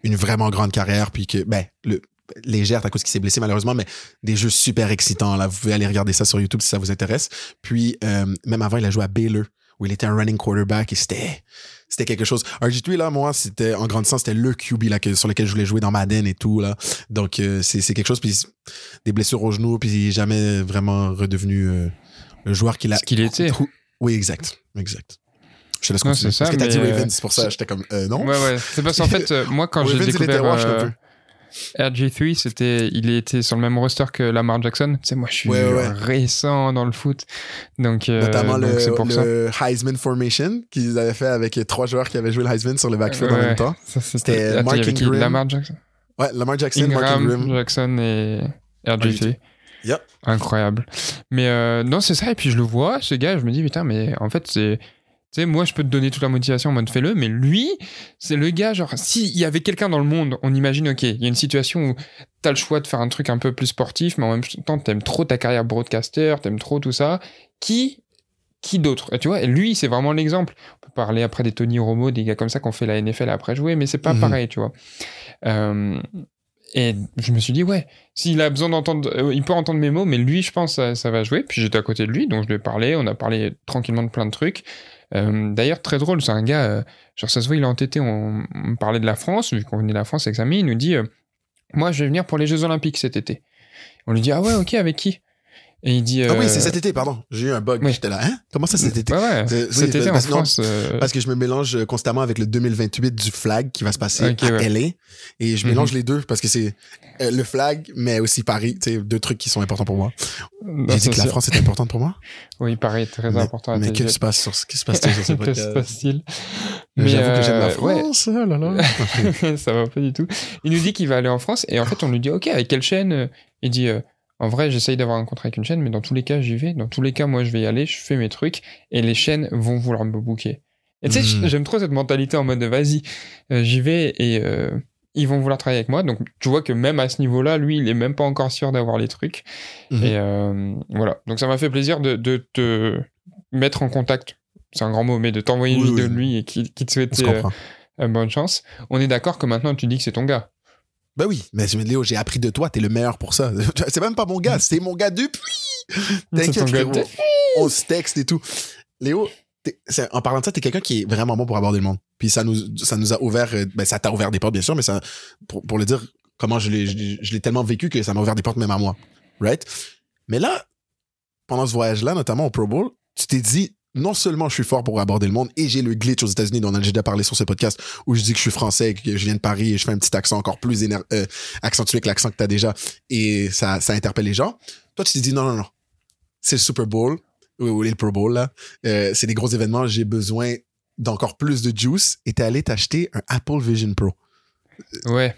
Speaker 2: une vraiment grande carrière, puis que, ben, le, légère à cause qu'il s'est blessé malheureusement, mais des jeux super excitants. Là, vous pouvez aller regarder ça sur YouTube si ça vous intéresse. Puis, euh, même avant, il a joué à Baylor, où il était un running quarterback et c'était c'était quelque chose. RG3, là, moi, c'était, en grandissant, c'était le QB là, que- sur lequel je voulais jouer dans Madden et tout, là. Donc, euh, c'est, c'est quelque chose, puis des blessures au genou, puis il est jamais vraiment redevenu euh, le joueur qu'il a.
Speaker 1: Ce qu'il était.
Speaker 2: Oui, exact. Exact. Je te laisse continuer.
Speaker 1: c'est ça,
Speaker 2: Parce que t'as dit
Speaker 1: mais, euh,
Speaker 2: Ravens, c'est pour ça, j'étais comme, euh, non?
Speaker 1: Ouais, ouais. C'est parce qu'en fait, euh, moi, quand j'ai découvert
Speaker 2: wash un
Speaker 1: euh,
Speaker 2: peu.
Speaker 1: RG3, c'était, il était sur le même roster que Lamar Jackson. Tu sais, moi, je suis
Speaker 2: Ouais, ouais,
Speaker 1: récent dans le foot. Donc, euh,
Speaker 2: Notamment
Speaker 1: donc
Speaker 2: le,
Speaker 1: c'est pour ça.
Speaker 2: le Heisman Formation qu'ils avaient fait avec trois joueurs qui avaient joué le Heisman sur le backfield en
Speaker 1: Ouais.
Speaker 2: même temps.
Speaker 1: Ça,
Speaker 2: C'était Mark Ingram,
Speaker 1: Lamar Jackson?
Speaker 2: Ouais, Lamar Jackson, Mark
Speaker 1: Ingram,
Speaker 2: Ingram.
Speaker 1: Jackson et RG3.
Speaker 2: Yep.
Speaker 1: Incroyable. Mais euh, non, c'est ça. Et puis je le vois, ce gars, je me dis, putain, mais en fait, c'est. Tu sais, moi, je peux te donner toute la motivation en mode fais-le, mais lui, c'est le gars, genre, s'il y avait quelqu'un dans le monde, on imagine, ok, il y a une situation où t'as le choix de faire un truc un peu plus sportif, mais en même temps, t'aimes trop ta carrière broadcaster, t'aimes trop tout ça. Qui, qui d'autre? Et Tu vois, et lui, c'est vraiment l'exemple. On peut parler après des Tony Romo, des gars comme ça qui ont fait la NFL après jouer, mais c'est pas
Speaker 2: Mhm.
Speaker 1: pareil, tu vois. Euh, et je me suis dit, ouais, s'il a besoin d'entendre, euh, il peut entendre mes mots, mais lui, je pense, ça, ça va jouer. Puis j'étais à côté de lui, donc je lui ai parlé, on a parlé tranquillement de plein de trucs. Euh, D'ailleurs, très drôle, c'est un gars, euh, genre ça se voit, il est entêté, on, parlait de la France, vu qu'on venait de la France avec sa il nous dit, euh, moi, je vais venir pour les Jeux Olympiques cet été. On lui dit, ah ouais, ok, avec qui? Et il dit,
Speaker 2: Ah oui,
Speaker 1: euh,
Speaker 2: c'est cet été, pardon. J'ai eu un bug.
Speaker 1: oui.
Speaker 2: J'étais là, hein? Comment ça cet été?
Speaker 1: Ouais, ouais,
Speaker 2: Euh, oui,
Speaker 1: cet été en
Speaker 2: parce non,
Speaker 1: France. euh,
Speaker 2: Parce que je me mélange euh, constamment avec le 2028 du flag qui va se passer à
Speaker 1: ouais.
Speaker 2: LA. Et je
Speaker 1: Mhm.
Speaker 2: mélange les deux parce que c'est euh, le flag, mais aussi Paris. Tu sais, deux trucs qui sont importants pour moi.
Speaker 1: non,
Speaker 2: J'ai dit que la
Speaker 1: sûr.
Speaker 2: France était importante pour moi? *laughs*
Speaker 1: Oui, pareil, très
Speaker 2: mais
Speaker 1: important à
Speaker 2: mais
Speaker 1: tes
Speaker 2: que
Speaker 1: yeux.
Speaker 2: se passe sur ce, que se passe sur *laughs* ce
Speaker 1: Que se
Speaker 2: podcast?
Speaker 1: passe-t-il?
Speaker 2: J'avoue que j'aime la
Speaker 1: euh, ouais.
Speaker 2: France. oh là là. *laughs*
Speaker 1: ça va pas du tout. Il nous dit qu'il va aller en France et en fait on lui dit ok avec quelle chaîne? Euh Il dit euh, en vrai j'essaye d'avoir un contrat avec une chaîne mais dans tous les cas j'y vais. Dans tous les cas moi je vais y aller, je fais mes trucs et les chaînes vont vouloir me booker. Et tu sais
Speaker 2: Mm.
Speaker 1: j'aime trop cette mentalité en mode vas-y euh, j'y vais et euh, ils vont vouloir travailler avec moi. Donc tu vois que même à ce niveau-là lui il est même pas encore sûr d'avoir les trucs.
Speaker 2: Mhm.
Speaker 1: Et euh, voilà donc ça m'a fait plaisir de, de te mettre en contact c'est un grand mot, mais de t'envoyer une vidéo
Speaker 2: oui.
Speaker 1: de lui et qui, qui te souhaitait bonne chance. On est d'accord que maintenant tu dis que c'est ton gars.
Speaker 2: Ben oui, mais Léo, j'ai appris de toi, t'es le meilleur pour ça. *laughs* C'est même pas mon gars, c'est mon gars depuis. *laughs* T'inquiète,
Speaker 1: depuis.
Speaker 2: On se texte et tout. Léo, en parlant de ça, t'es quelqu'un qui est vraiment bon pour aborder le monde. Puis ça nous, ça nous a ouvert, euh, ben ça t'a ouvert des portes, bien sûr, mais ça, pour, pour le dire, comment je l'ai, je l'ai- je l'ai tellement vécu que ça m'a ouvert des portes même à moi. Right? Mais là, pendant ce voyage-là, notamment au Pro Bowl, tu t'es dit, non seulement je suis fort pour aborder le monde et j'ai le glitch aux États-Unis dont on a déjà parlé sur ce podcast où je dis que je suis français, que je viens de Paris et je fais un petit accent encore plus euh, accentué que l'accent que t'as déjà et ça, interpelle les gens. Toi, tu t'es dit non, non, non. C'est le Super Bowl ou le Pro Bowl, là. Euh, c'est des gros événements. J'ai besoin d'encore plus de juice et t'es allé t'acheter un Apple Vision Pro.
Speaker 1: Ouais.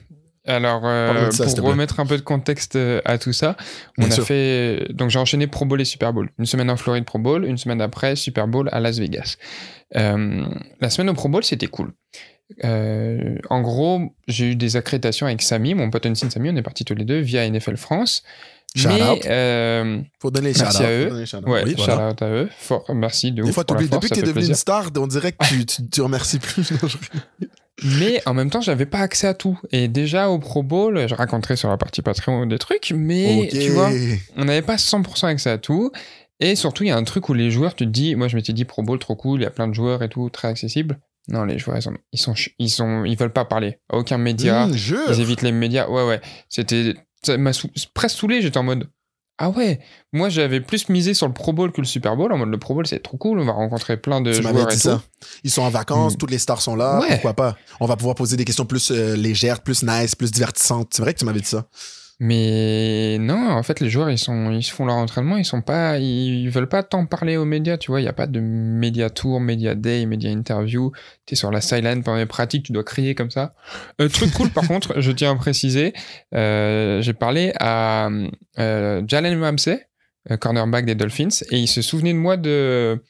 Speaker 1: Alors, euh,
Speaker 2: ça,
Speaker 1: pour
Speaker 2: plaît.
Speaker 1: remettre un peu de contexte euh, à tout ça, on
Speaker 2: Bien
Speaker 1: a
Speaker 2: sûr.
Speaker 1: fait. Donc, j'ai enchaîné Pro Bowl et Super Bowl. Une semaine en Floride Pro Bowl, une semaine après Super Bowl à Las Vegas. Euh, la semaine au Pro Bowl, c'était cool. Euh, en gros, j'ai eu des accréditations avec Samy, mon pote Unseen Samy, on est partis tous les deux via NFL France.
Speaker 2: Shout
Speaker 1: Mais,
Speaker 2: out.
Speaker 1: euh,
Speaker 2: Faut donner les
Speaker 1: Merci à eux. ouais,
Speaker 2: Oui,
Speaker 1: shout
Speaker 2: voilà.
Speaker 1: out à eux. Merci de
Speaker 2: Des
Speaker 1: ouf
Speaker 2: fois,
Speaker 1: pour la force,
Speaker 2: depuis que t'es devenu une
Speaker 1: plaisir.
Speaker 2: star, on dirait que tu, tu, tu remercies plus. *laughs*
Speaker 1: Mais en même temps, j'avais pas accès à tout. Et déjà au Pro Bowl, je raconterai sur la partie Patreon des trucs, mais tu vois, on n'avait pas 100% accès à tout. Et surtout, il y a un truc où les joueurs, tu te dis, moi je m'étais dit Pro Bowl trop cool, il y a plein de joueurs et tout, très accessible. Non, les joueurs, ils sont, ils sont, ils sont, ils veulent pas parler. Aucun média.
Speaker 2: Mmh.
Speaker 1: Ils évitent les médias. Ouais, ouais. C'était, ça m'a sou- presque saoulé. J'étais en mode, ah ouais. Moi, j'avais plus misé sur le Pro Bowl que le Super Bowl. En mode, le Pro Bowl, c'est trop cool. On va rencontrer plein de
Speaker 2: Tu
Speaker 1: joueurs
Speaker 2: m'avais
Speaker 1: et
Speaker 2: dit
Speaker 1: tout.
Speaker 2: ça. Ils sont en vacances,
Speaker 1: Mm.
Speaker 2: toutes les stars sont là,
Speaker 1: Ouais.
Speaker 2: pourquoi pas? On va pouvoir poser des questions plus euh, légères, plus nice, plus divertissantes. C'est vrai que tu m'avais dit ça.
Speaker 1: Mais non, en fait, les joueurs, ils sont, ils font leur entraînement, ils sont veulent pas tant parler aux médias, tu vois. Il y a pas de média tour, média day, média interview. T'es sur la sideline pendant les pratiques, tu dois crier comme ça. Euh, truc cool, par *laughs* contre, je tiens à préciser, euh, j'ai parlé à euh, Jalen Ramsey, euh, cornerback des Dolphins, et il se souvenait de moi de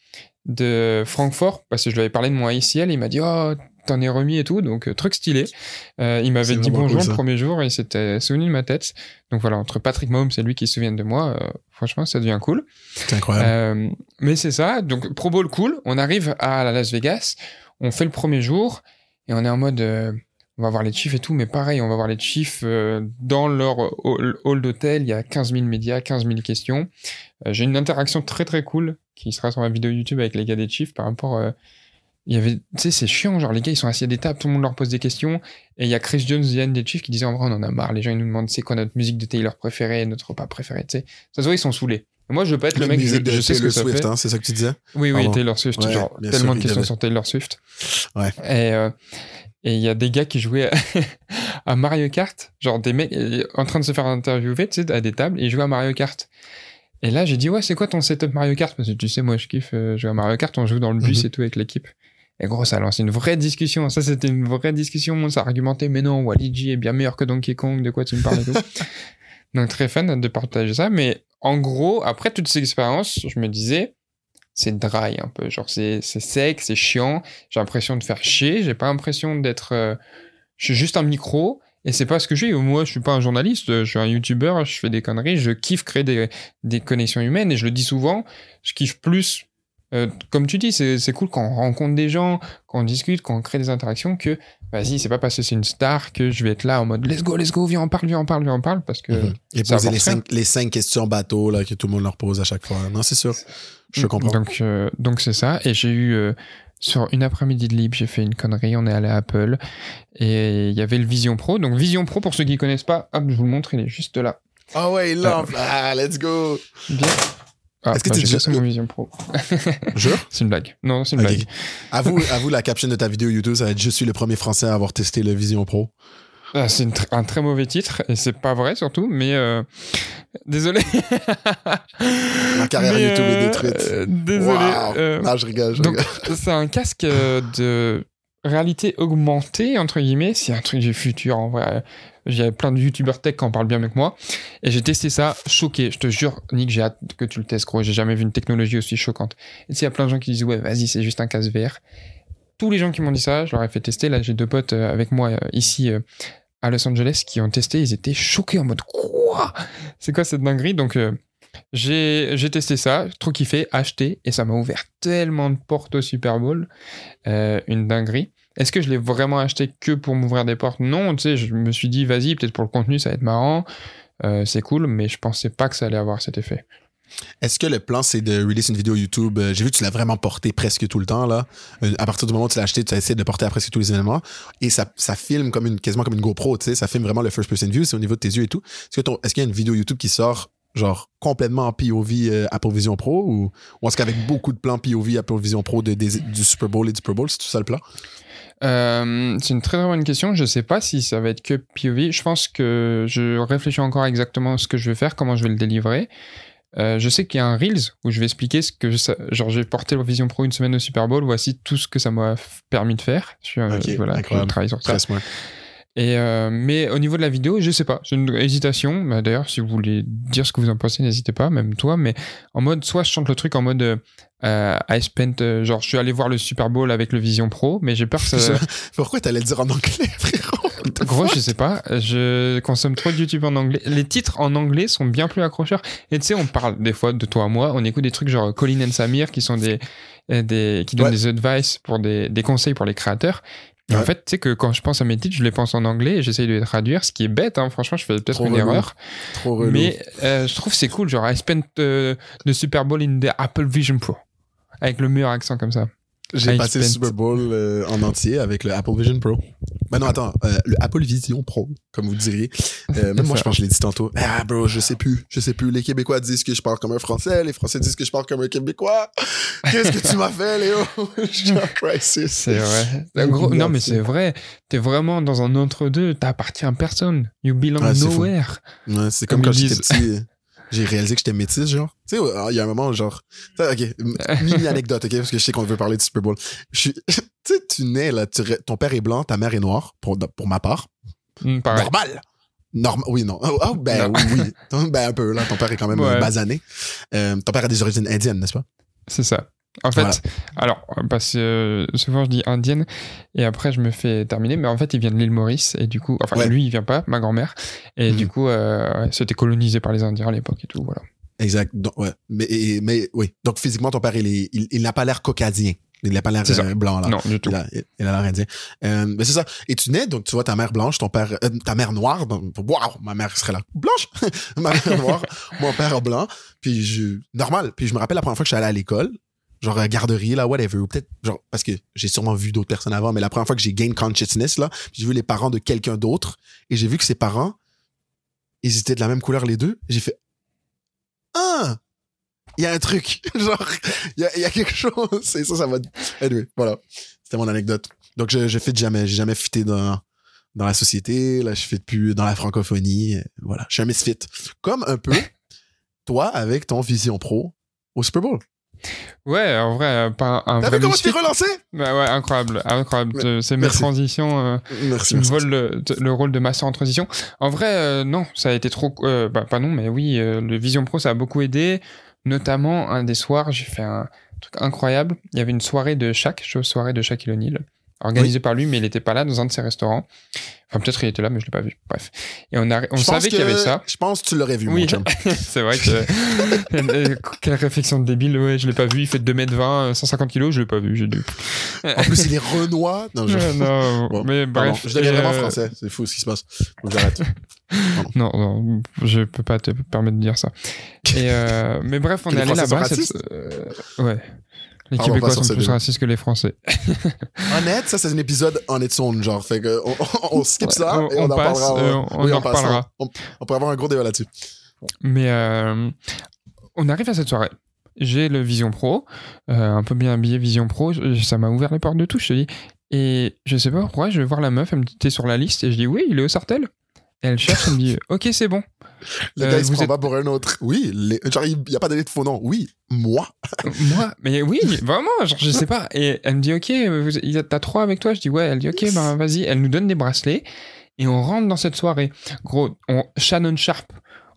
Speaker 1: de Francfort parce que je lui avais parlé de mon ICL. Il m'a dit, oh, t'en es remis et tout, donc euh, truc stylé. Euh, il m'avait dit bonjour le premier jour et il s'était souvenu de ma tête. Donc voilà, entre Patrick Mahomes et lui qui se souviennent de moi, euh, franchement, ça devient cool.
Speaker 2: C'est incroyable.
Speaker 1: Euh, mais c'est ça, donc Pro Bowl cool. On arrive à la Las Vegas, on fait le premier jour et on est en mode, on va voir les Chiefs et tout, mais pareil, on va voir les Chiefs dans leur hall, d'hôtel. Il y a 15 000 médias, 15 000 questions. J'ai une interaction très très cool qui sera sur ma vidéo YouTube avec les gars des Chiefs par rapport. Il y avait, tu sais, c'est chiant, genre les gars ils sont assis à des tables, tout le monde leur pose des questions, et il y a Chris Jones, Yann des Chiefs qui disait en vrai on en a marre, les gens ils nous demandent c'est quoi notre musique de Taylor préférée, notre repas préféré, tu sais. Ça se voit, ils sont saulés. Et moi je veux pas être le mec, je,
Speaker 2: de
Speaker 1: je sais ce que
Speaker 2: Taylor
Speaker 1: ça
Speaker 2: Swift,
Speaker 1: fait.
Speaker 2: hein, c'est ça que tu disais?
Speaker 1: Oui, oui. Taylor Swift,
Speaker 2: Ouais,
Speaker 1: genre
Speaker 2: bien
Speaker 1: tellement
Speaker 2: sûr,
Speaker 1: de questions sur Taylor Swift.
Speaker 2: Ouais.
Speaker 1: Et euh, et il y a des gars qui jouaient *laughs* à Mario Kart, genre des mecs euh, en train de se faire interviewer, tu sais, à des tables, et ils jouaient à Mario Kart. Et là, j'ai dit, ouais, c'est quoi ton setup Mario Kart? Parce que tu sais, moi, je kiffe euh, jouer à Mario Kart, on joue dans le bus
Speaker 2: Mhm.
Speaker 1: et tout avec l'équipe. Et gros, ça a lancé une vraie discussion. Ça, c'était une vraie discussion. Ça argumentait, mais non, Waligi est bien meilleur que Donkey Kong, de quoi tu me parles et tout. *laughs* Donc, très fan de partager ça. Mais en gros, après toutes ces expériences, je me disais, c'est dry un peu. Genre, c'est sec, c'est chiant. J'ai l'impression de faire chier. J'ai pas l'impression d'être. euh, je suis juste un micro. Et c'est pas ce que je suis. Moi, je suis pas un journaliste. Je suis un youtubeur. Je fais des conneries. Je kiffe créer des, des connexions humaines. Et je le dis souvent, je kiffe plus. Euh, comme tu dis, c'est cool quand on rencontre des gens, quand on discute, quand on crée des interactions, que vas-y, c'est pas parce que c'est une star que je vais être là en mode let's go, let's go, viens, on parle, viens, on parle, viens, on parle, parce que
Speaker 2: Mhm. Et poser les cinq, les cinq questions bateau là, que tout le monde leur pose à chaque fois. Non, c'est sûr. Je comprends.
Speaker 1: Donc, euh, donc c'est ça. Et j'ai eu euh, sur une après-midi de libre, j'ai fait une connerie. On est allé à Apple et il y avait le Vision Pro. Donc Vision Pro, pour ceux qui connaissent pas, hop, je vous le montre, il est juste là.
Speaker 2: Ah ouais, là, ah, let's go.
Speaker 1: Bien. Ah,
Speaker 2: Est-ce que
Speaker 1: bah,
Speaker 2: tu
Speaker 1: mon Vision Pro. *laughs*
Speaker 2: Jure?
Speaker 1: C'est une blague. Non, c'est une
Speaker 2: Ok.
Speaker 1: blague.
Speaker 2: Avoue, avoue la caption de ta vidéo YouTube, ça va être Je suis le premier français à avoir testé le Vision Pro.
Speaker 1: Ah, c'est tr- un très mauvais titre et c'est pas vrai surtout, mais euh, désolé. *laughs*
Speaker 2: Ma carrière
Speaker 1: Mais,
Speaker 2: YouTube est
Speaker 1: euh,
Speaker 2: détruite.
Speaker 1: euh, désolé.
Speaker 2: Wow.
Speaker 1: euh,
Speaker 2: Non, je rigole, je
Speaker 1: Donc, *laughs* c'est un casque de réalité augmentée, entre guillemets. C'est un truc du futur, en vrai. J'ai plein de youtubeurs tech qui en parlent bien avec moi. Et j'ai testé ça, choqué. Je te jure, Nick, j'ai hâte que tu le testes, gros. J'ai jamais vu une technologie aussi choquante. Et tu il y a plein de gens qui disent, ouais, vas-y, c'est juste un casque VR. Tous les gens qui m'ont dit ça, je leur ai fait tester. Là, j'ai deux potes euh, avec moi euh, ici euh, à Los Angeles qui ont testé. Ils étaient choqués en mode, quoi? C'est quoi cette dinguerie? Donc, J'ai j'ai testé ça, trop kiffé, acheté, et ça m'a ouvert tellement de portes au Super Bowl. Une dinguerie. Est-ce que je l'ai vraiment acheté que pour m'ouvrir des portes? Non, tu sais, je me suis dit, vas-y, peut-être pour le contenu, ça va être marrant. Euh, c'est cool, mais je pensais pas que ça allait avoir cet effet.
Speaker 2: Est-ce que le plan, c'est de release une vidéo YouTube? Euh, J'ai vu que tu l'as vraiment porté presque tout le temps, là. Euh, À partir du moment où tu l'as acheté, tu as essayé de le porter à presque tous les événements. Et ça, filme comme une, quasiment comme une GoPro, tu sais. Ça filme vraiment le first person view, c'est au niveau de tes yeux et tout. Est-ce qu'il y a une vidéo YouTube qui sort, genre, complètement en POV euh, Apple Vision Pro? Ou, ou est-ce qu'avec beaucoup de plans POV Apple Vision Pro du Super Bowl et du Super Bowl, c'est tout ça le plan?
Speaker 1: Euh, c'est une très très bonne question. Je sais pas si ça va être que POV. Je pense que je réfléchis encore exactement à ce que je vais faire, comment je vais le délivrer. Euh, je sais qu'il y a un Reels où je vais expliquer ce que ça, genre j'ai porté le Vision Pro une semaine au Super Bowl. Voici tout ce que ça m'a permis de faire. Je suis, euh,
Speaker 2: Ok,
Speaker 1: voilà, je travaille sur ça. Et euh, mais au niveau de la vidéo, je sais pas. J'ai une hésitation. Bah, D'ailleurs, si vous voulez dire ce que vous en pensez, n'hésitez pas, même toi. Mais en mode, soit je chante le truc en mode euh, I spent, euh, genre je suis allé voir le Super Bowl avec le Vision Pro, mais j'ai peur que ça. *laughs*
Speaker 2: Pourquoi t'allais le dire en anglais, frérot?
Speaker 1: Gros, je sais pas, je consomme trop de YouTube en anglais. Les titres en anglais sont bien plus accrocheurs. Et tu sais, on parle des fois de toi à moi, on écoute des trucs genre Colin and Samir qui sont des, euh, des qui donnent
Speaker 2: Ouais.
Speaker 1: des advice pour des, des conseils pour les créateurs. En fait, tu sais que quand je pense à mes titres, je les pense en anglais et j'essaye de les traduire, ce qui est bête, hein. franchement, je fais peut-être une
Speaker 2: relou.
Speaker 1: erreur.
Speaker 2: Trop relou.
Speaker 1: Mais euh, je trouve que c'est cool, genre I spent euh, the Super Bowl in the Apple Vision Pro. Avec le meilleur accent comme ça.
Speaker 2: J'ai passé le Super Bowl euh, en entier avec le Apple Vision Pro. Ben non, attends, euh, le Apple Vision Pro, comme vous diriez. Euh, même moi, je pense que je l'ai dit tantôt. Ah, bro, je sais plus. Je sais plus. Les Québécois disent que je parle comme un Français. Les Français disent que je parle comme un Québécois. Qu'est-ce que tu m'as fait, Léo? *laughs* Je suis en crisis.
Speaker 1: C'est vrai. Gros, non, mais c'est vrai. T'es vraiment dans un entre-deux. T'appartiens à personne. You belong
Speaker 2: fou.
Speaker 1: nowhere.
Speaker 2: Ouais, c'est comme
Speaker 1: Comme
Speaker 2: quand j'étais petit. Euh, J'ai réalisé que j'étais métis, genre. Tu sais, il y a un moment, genre. Ok, *laughs* mini anecdote, ok, parce que je sais qu'on veut parler du Super Bowl. Je. *laughs* Tu sais, tu nais, là, tu ton père est blanc, ta mère est noire, pour, pour ma part.
Speaker 1: Hmm.
Speaker 2: Normal. Normal. Oui, non. Oh, oh, ben
Speaker 1: Non.
Speaker 2: oui. *laughs* Ben un peu, là. Ton père est quand même
Speaker 1: Ouais.
Speaker 2: euh, basané. Euh, ton père a des origines indiennes, n'est-ce pas?
Speaker 1: C'est ça. En fait,
Speaker 2: Voilà.
Speaker 1: alors, parce que euh, souvent je dis indienne et après je me fais terminer, mais en fait il vient de l'île Maurice et du coup, enfin
Speaker 2: Ouais.
Speaker 1: lui il vient pas, ma grand-mère, et
Speaker 2: Mhm.
Speaker 1: du coup euh, c'était colonisé par les Indiens à l'époque et tout, voilà.
Speaker 2: Exact. Donc, ouais. Mais, et- mais oui. Donc, physiquement, ton père, il, est, il, il n'a pas l'air caucasien. Il n'a pas l'air euh, blanc, là.
Speaker 1: Non, du tout.
Speaker 2: Il a l'air indien. Euh, mais c'est ça. Et tu nais, donc tu vois ta mère blanche, ton père, euh, ta mère noire. Waouh, ma mère serait là. Blanche! *laughs* ma mère noire, mon père blanc. Puis je, normal. Puis je me rappelle la première fois que je suis allé à l'école, genre à garderie, là, whatever. Ou peut-être, genre, parce que j'ai sûrement vu d'autres personnes avant, mais la première fois que j'ai gain consciousness, là, j'ai vu les parents de quelqu'un d'autre, et j'ai vu que ses parents, ils étaient de la même couleur les deux. J'ai fait, ah! Il y a un truc. *laughs* genre, il y a, y a quelque chose. Et ça, ça va. Anyway, voilà. C'était mon anecdote. Donc, je, je fit jamais. J'ai jamais fité dans, dans la société. Là, je fit plus dans la francophonie. Euh, Voilà. Je suis un misfit. Comme un peu toi avec ton Vision Pro au Super Bowl.
Speaker 1: Ouais, en vrai, euh, pas un
Speaker 2: T'as vu comment je
Speaker 1: misfit.
Speaker 2: relancé?
Speaker 1: Bah ouais, incroyable, incroyable. C'est mes
Speaker 2: Merci.
Speaker 1: transitions. euh,
Speaker 2: Merci,
Speaker 1: me
Speaker 2: merci.
Speaker 1: vole le, le rôle de master en transition. En vrai, euh, non, ça a été trop. euh, bah, pas non, mais oui, le Vision Pro, ça a beaucoup aidé. Notamment, un des soirs, j'ai fait un truc incroyable. Il y avait une soirée de chose soirée de Shaquille O'Neal, organisée par lui, mais il n'était pas là dans un de ses restaurants. Enfin, peut-être il était là, mais je l'ai pas vu. Bref. Et on, a, on savait qu'il y avait ça.
Speaker 2: Je pense que tu l'aurais vu,
Speaker 1: Oui, *laughs* c'est vrai que. *laughs* Quelle réflexion de débile, ouais, je l'ai pas vu. Il fait 2m20, 150 kg, je l'ai pas vu. J'ai dû.
Speaker 2: En plus, il est renois. Non, je...
Speaker 1: Non,
Speaker 2: Bon,
Speaker 1: mais
Speaker 2: Pardon,
Speaker 1: bref.
Speaker 2: je deviens vraiment
Speaker 1: euh,
Speaker 2: français. C'est fou ce qui se passe. Que j'arrête.
Speaker 1: Non, non, je peux pas te permettre de dire ça. Et euh, mais bref, on
Speaker 2: Que
Speaker 1: est allé là-bas. cette- euh, ouais. Les Québécois sont plus racistes que les Français. *laughs*
Speaker 2: Honnête, ça, c'est un épisode en its own, genre. Fait que on, on skip ça
Speaker 1: On-
Speaker 2: et on,
Speaker 1: on
Speaker 2: en
Speaker 1: passe,
Speaker 2: parlera.
Speaker 1: euh, on
Speaker 2: oui,
Speaker 1: en reparlera.
Speaker 2: On, pourrait avoir un gros débat là-dessus.
Speaker 1: Mais euh, on arrive à cette soirée. J'ai le Vision Pro, euh, un peu bien habillé Vision Pro. Ça m'a ouvert les portes de tout, je te dis. Et je sais pas pourquoi, je vais voir la meuf, elle me dit T'es sur la liste? Et je dis Oui, il est au Sartel. Elle cherche, elle me dit Ok, c'est bon.
Speaker 2: Le
Speaker 1: Euh,
Speaker 2: gars, il se
Speaker 1: vous
Speaker 2: prend
Speaker 1: êtes-
Speaker 2: pas pour un autre. Oui, les- genre, il n'y a pas donné de faux nom. Oui, moi.
Speaker 1: Moi, mais oui, vraiment, genre, je sais pas. Et elle me dit, ok, vous- t'as trois avec toi? Je dis, ouais. Elle dit, ok, ben vas-y. Elle nous donne des bracelets et on rentre dans cette soirée. Gros, on, Shannon Sharp.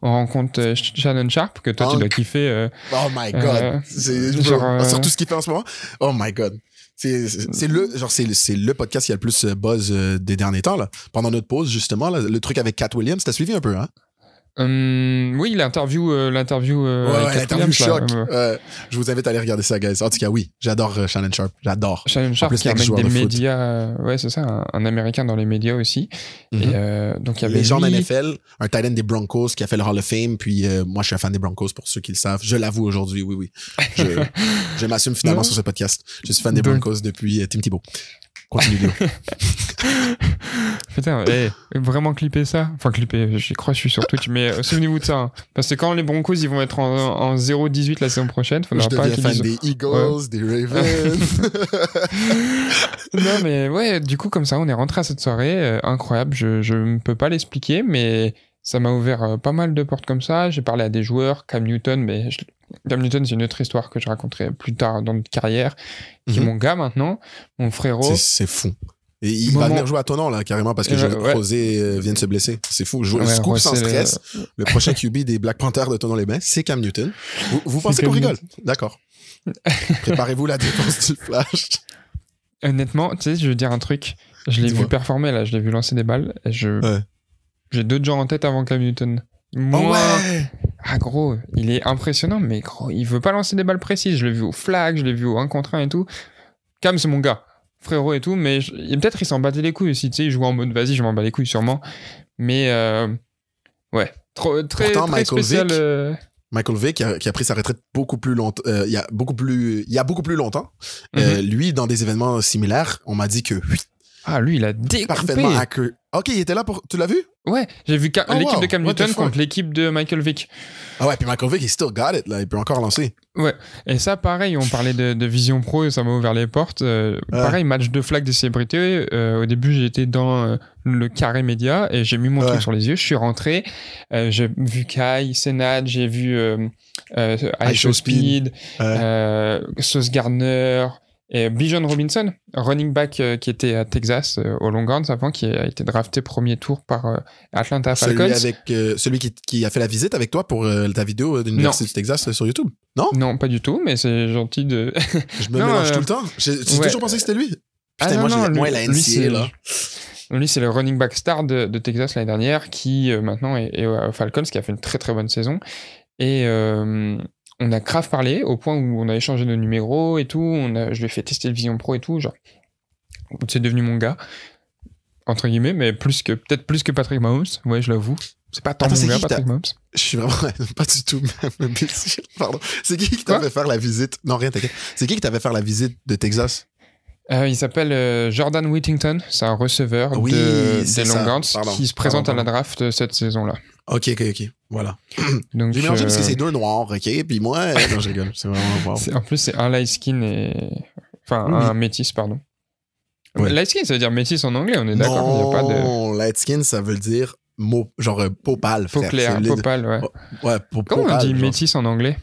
Speaker 1: On rencontre euh, Sh- Shannon Sharp, que toi, tu dois kiffer. euh,
Speaker 2: Oh my god.
Speaker 1: Euh,
Speaker 2: c'est
Speaker 1: genre,
Speaker 2: bro,
Speaker 1: euh,
Speaker 2: Surtout ce qu'il fait en ce moment. Oh my god. C'est le genre c'est le- c'est le podcast qui a le plus euh, buzz euh, des derniers temps là. Pendant notre pause justement là, le truc avec Cat Williams, t'as suivi un peu hein?
Speaker 1: Hum, oui, l'interview, euh, l'interview. euh,
Speaker 2: Ouais, l'interview choc.
Speaker 1: euh,
Speaker 2: je vous invite à aller regarder ça, guys. En tout cas, oui, j'adore Shannon Sharp. J'adore.
Speaker 1: Shannon Sharp,
Speaker 2: plus,
Speaker 1: qui des
Speaker 2: de
Speaker 1: médias, ouais, c'est ça, un, un américain dans les médias aussi. Et
Speaker 2: Mhm.
Speaker 1: donc il y avait
Speaker 2: Légende
Speaker 1: lui,
Speaker 2: NFL, un tight end des Broncos qui a fait le Hall of Fame. Puis moi, je suis un fan des Broncos pour ceux qui le savent. Je l'avoue aujourd'hui, oui, oui. Je, *laughs* je m'assume finalement sur ce podcast. Je suis fan des Broncos depuis Tim Thibault. Continue, Léo. *laughs*
Speaker 1: Putain, eh, vraiment clipper ça. Enfin, clipper, j'y crois, je suis sur Twitch, mais euh, souvenez-vous de ça. hein. Parce que quand les Broncos, ils vont être en, en 0-18 la saison prochaine,
Speaker 2: je
Speaker 1: faudra pas
Speaker 2: deviens
Speaker 1: qu'ils disent...
Speaker 2: des Eagles, des Ravens. *laughs*
Speaker 1: Non, mais ouais, du coup, comme ça, on est rentré à cette soirée. euh, incroyable. Je, je ne peux pas l'expliquer, mais ça m'a ouvert euh, pas mal de portes comme ça. J'ai parlé à des joueurs, Cam Newton, mais je- Cam Newton, c'est une autre histoire que je raconterai plus tard dans notre carrière, qui est
Speaker 2: Mhm.
Speaker 1: mon gars maintenant, mon frérot.
Speaker 2: C'est- fou. Et il va venir jouer à ton nom, là, carrément, parce que je,
Speaker 1: ouais.
Speaker 2: Rosé euh, vient de se blesser. C'est fou. Je,
Speaker 1: Ouais,
Speaker 2: scoop sans stress. Le prochain QB des Black Panthers de Tonon les Bains, c'est Cam Newton. Vous, vous pensez qu'on rigole? D'accord. *laughs* Préparez-vous la défense du flash.
Speaker 1: Honnêtement, tu sais, je veux dire un truc. Je l'ai vu performer là, je l'ai vu lancer des balles. Et je...
Speaker 2: Ouais.
Speaker 1: J'ai d'autres gens en tête avant Cam Newton. Moi,
Speaker 2: Oh ouais!
Speaker 1: ah gros, il est impressionnant, mais gros, il veut pas lancer des balles précises. Je l'ai vu au flag, je l'ai vu au 1 contre 1 et tout. Cam, c'est mon gars, frérot et tout, mais peut-être il s'en battait les couilles aussi. Tu sais, il jouait en mode vas-y, je m'en bats les couilles sûrement. Mais euh, ouais, trop, très,
Speaker 2: Pourtant,
Speaker 1: très
Speaker 2: Michael
Speaker 1: spécial.
Speaker 2: Vick,
Speaker 1: euh,
Speaker 2: Michael Vick, qui a, qui a pris sa retraite beaucoup plus longtemps, euh, il y a beaucoup plus, il y a beaucoup plus longtemps.
Speaker 1: Mhm.
Speaker 2: lui, dans des événements similaires, on m'a dit que
Speaker 1: Ah, lui, il a découpé.
Speaker 2: parfaitement accurate. Ok, il était là pour, tu l'as vu?
Speaker 1: Ouais, j'ai vu
Speaker 2: Oh,
Speaker 1: l'équipe
Speaker 2: wow,
Speaker 1: de Cam Newton contre l'équipe de Michael Vick.
Speaker 2: Ah ouais, puis Michael Vick, il still got it, là. Il peut encore lancer.
Speaker 1: Et ça, pareil, on parlait de, de Vision Pro et ça m'a ouvert les portes. Euh,
Speaker 2: Ouais.
Speaker 1: Pareil, match de flag des célébrités. euh, au début, j'étais dans euh, le carré média et j'ai mis mon
Speaker 2: Ouais.
Speaker 1: truc sur les yeux. Je suis rentré. j'ai vu Kai, Senad, j'ai vu euh, Show Speed,
Speaker 2: Ouais.
Speaker 1: Sauce Gardner et Bijan Robinson, running back euh, qui était à Texas, euh, au Longhorns avant, qui a été drafté premier tour par euh, Atlanta
Speaker 2: Celui,
Speaker 1: Falcons.
Speaker 2: avec, euh, celui qui, qui a fait la visite avec toi pour ta vidéo de l'Université du Texas sur YouTube. Non?
Speaker 1: Non, pas du tout, mais c'est gentil de. *laughs*
Speaker 2: Je me
Speaker 1: Non,
Speaker 2: mélange tout le temps. J'ai
Speaker 1: ouais.
Speaker 2: toujours pensé que c'était lui.
Speaker 1: Ah
Speaker 2: Putain,
Speaker 1: non,
Speaker 2: moi,
Speaker 1: non, lui-
Speaker 2: moi, la
Speaker 1: lui,
Speaker 2: NCA, là.
Speaker 1: Lui, c'est le running back star de, de Texas l'année dernière, qui maintenant est, est aux Falcons, qui a fait une très très bonne saison. Et on a grave parlé au point où on a échangé nos numéros et tout. On a, je lui ai fait tester le Vision Pro et tout. Genre, c'est devenu mon gars, entre guillemets, mais plus que peut-être plus que Patrick Mahomes. Ouais, je l'avoue. C'est pas tant
Speaker 2: Attends,
Speaker 1: mon gars, Patrick Mahomes.
Speaker 2: Je suis vraiment *laughs* pas du tout même. Pardon. C'est qui qui t'avait faire la visite? Non, rien, t'inquiète. C'est qui qui t'avait faire la visite de Texas?
Speaker 1: Euh, il s'appelle euh, Jordan Whittington. C'est un receveur
Speaker 2: Oui,
Speaker 1: de, des. Longhorns qui se présente
Speaker 2: Pardon,
Speaker 1: à la draft euh, cette saison-là.
Speaker 2: Ok, ok, ok. Voilà. *clears throat*
Speaker 1: Donc,
Speaker 2: J'ai mélangé parce que c'est deux noirs, ok? Puis moi, euh, non, je rigole. C'est vraiment.
Speaker 1: C'est- En plus, c'est un light skin et. Enfin,
Speaker 2: Oui,
Speaker 1: un métis, pardon.
Speaker 2: Ouais.
Speaker 1: Light skin, ça veut dire métis en anglais, on est d'accord. A pas de.
Speaker 2: Non, light skin, ça veut dire mot, genre peau pâle,
Speaker 1: Peau claire, peau
Speaker 2: le-
Speaker 1: pâle, ouais.
Speaker 2: Ouais, peau,
Speaker 1: Comment on dit
Speaker 2: genre.
Speaker 1: métis en anglais?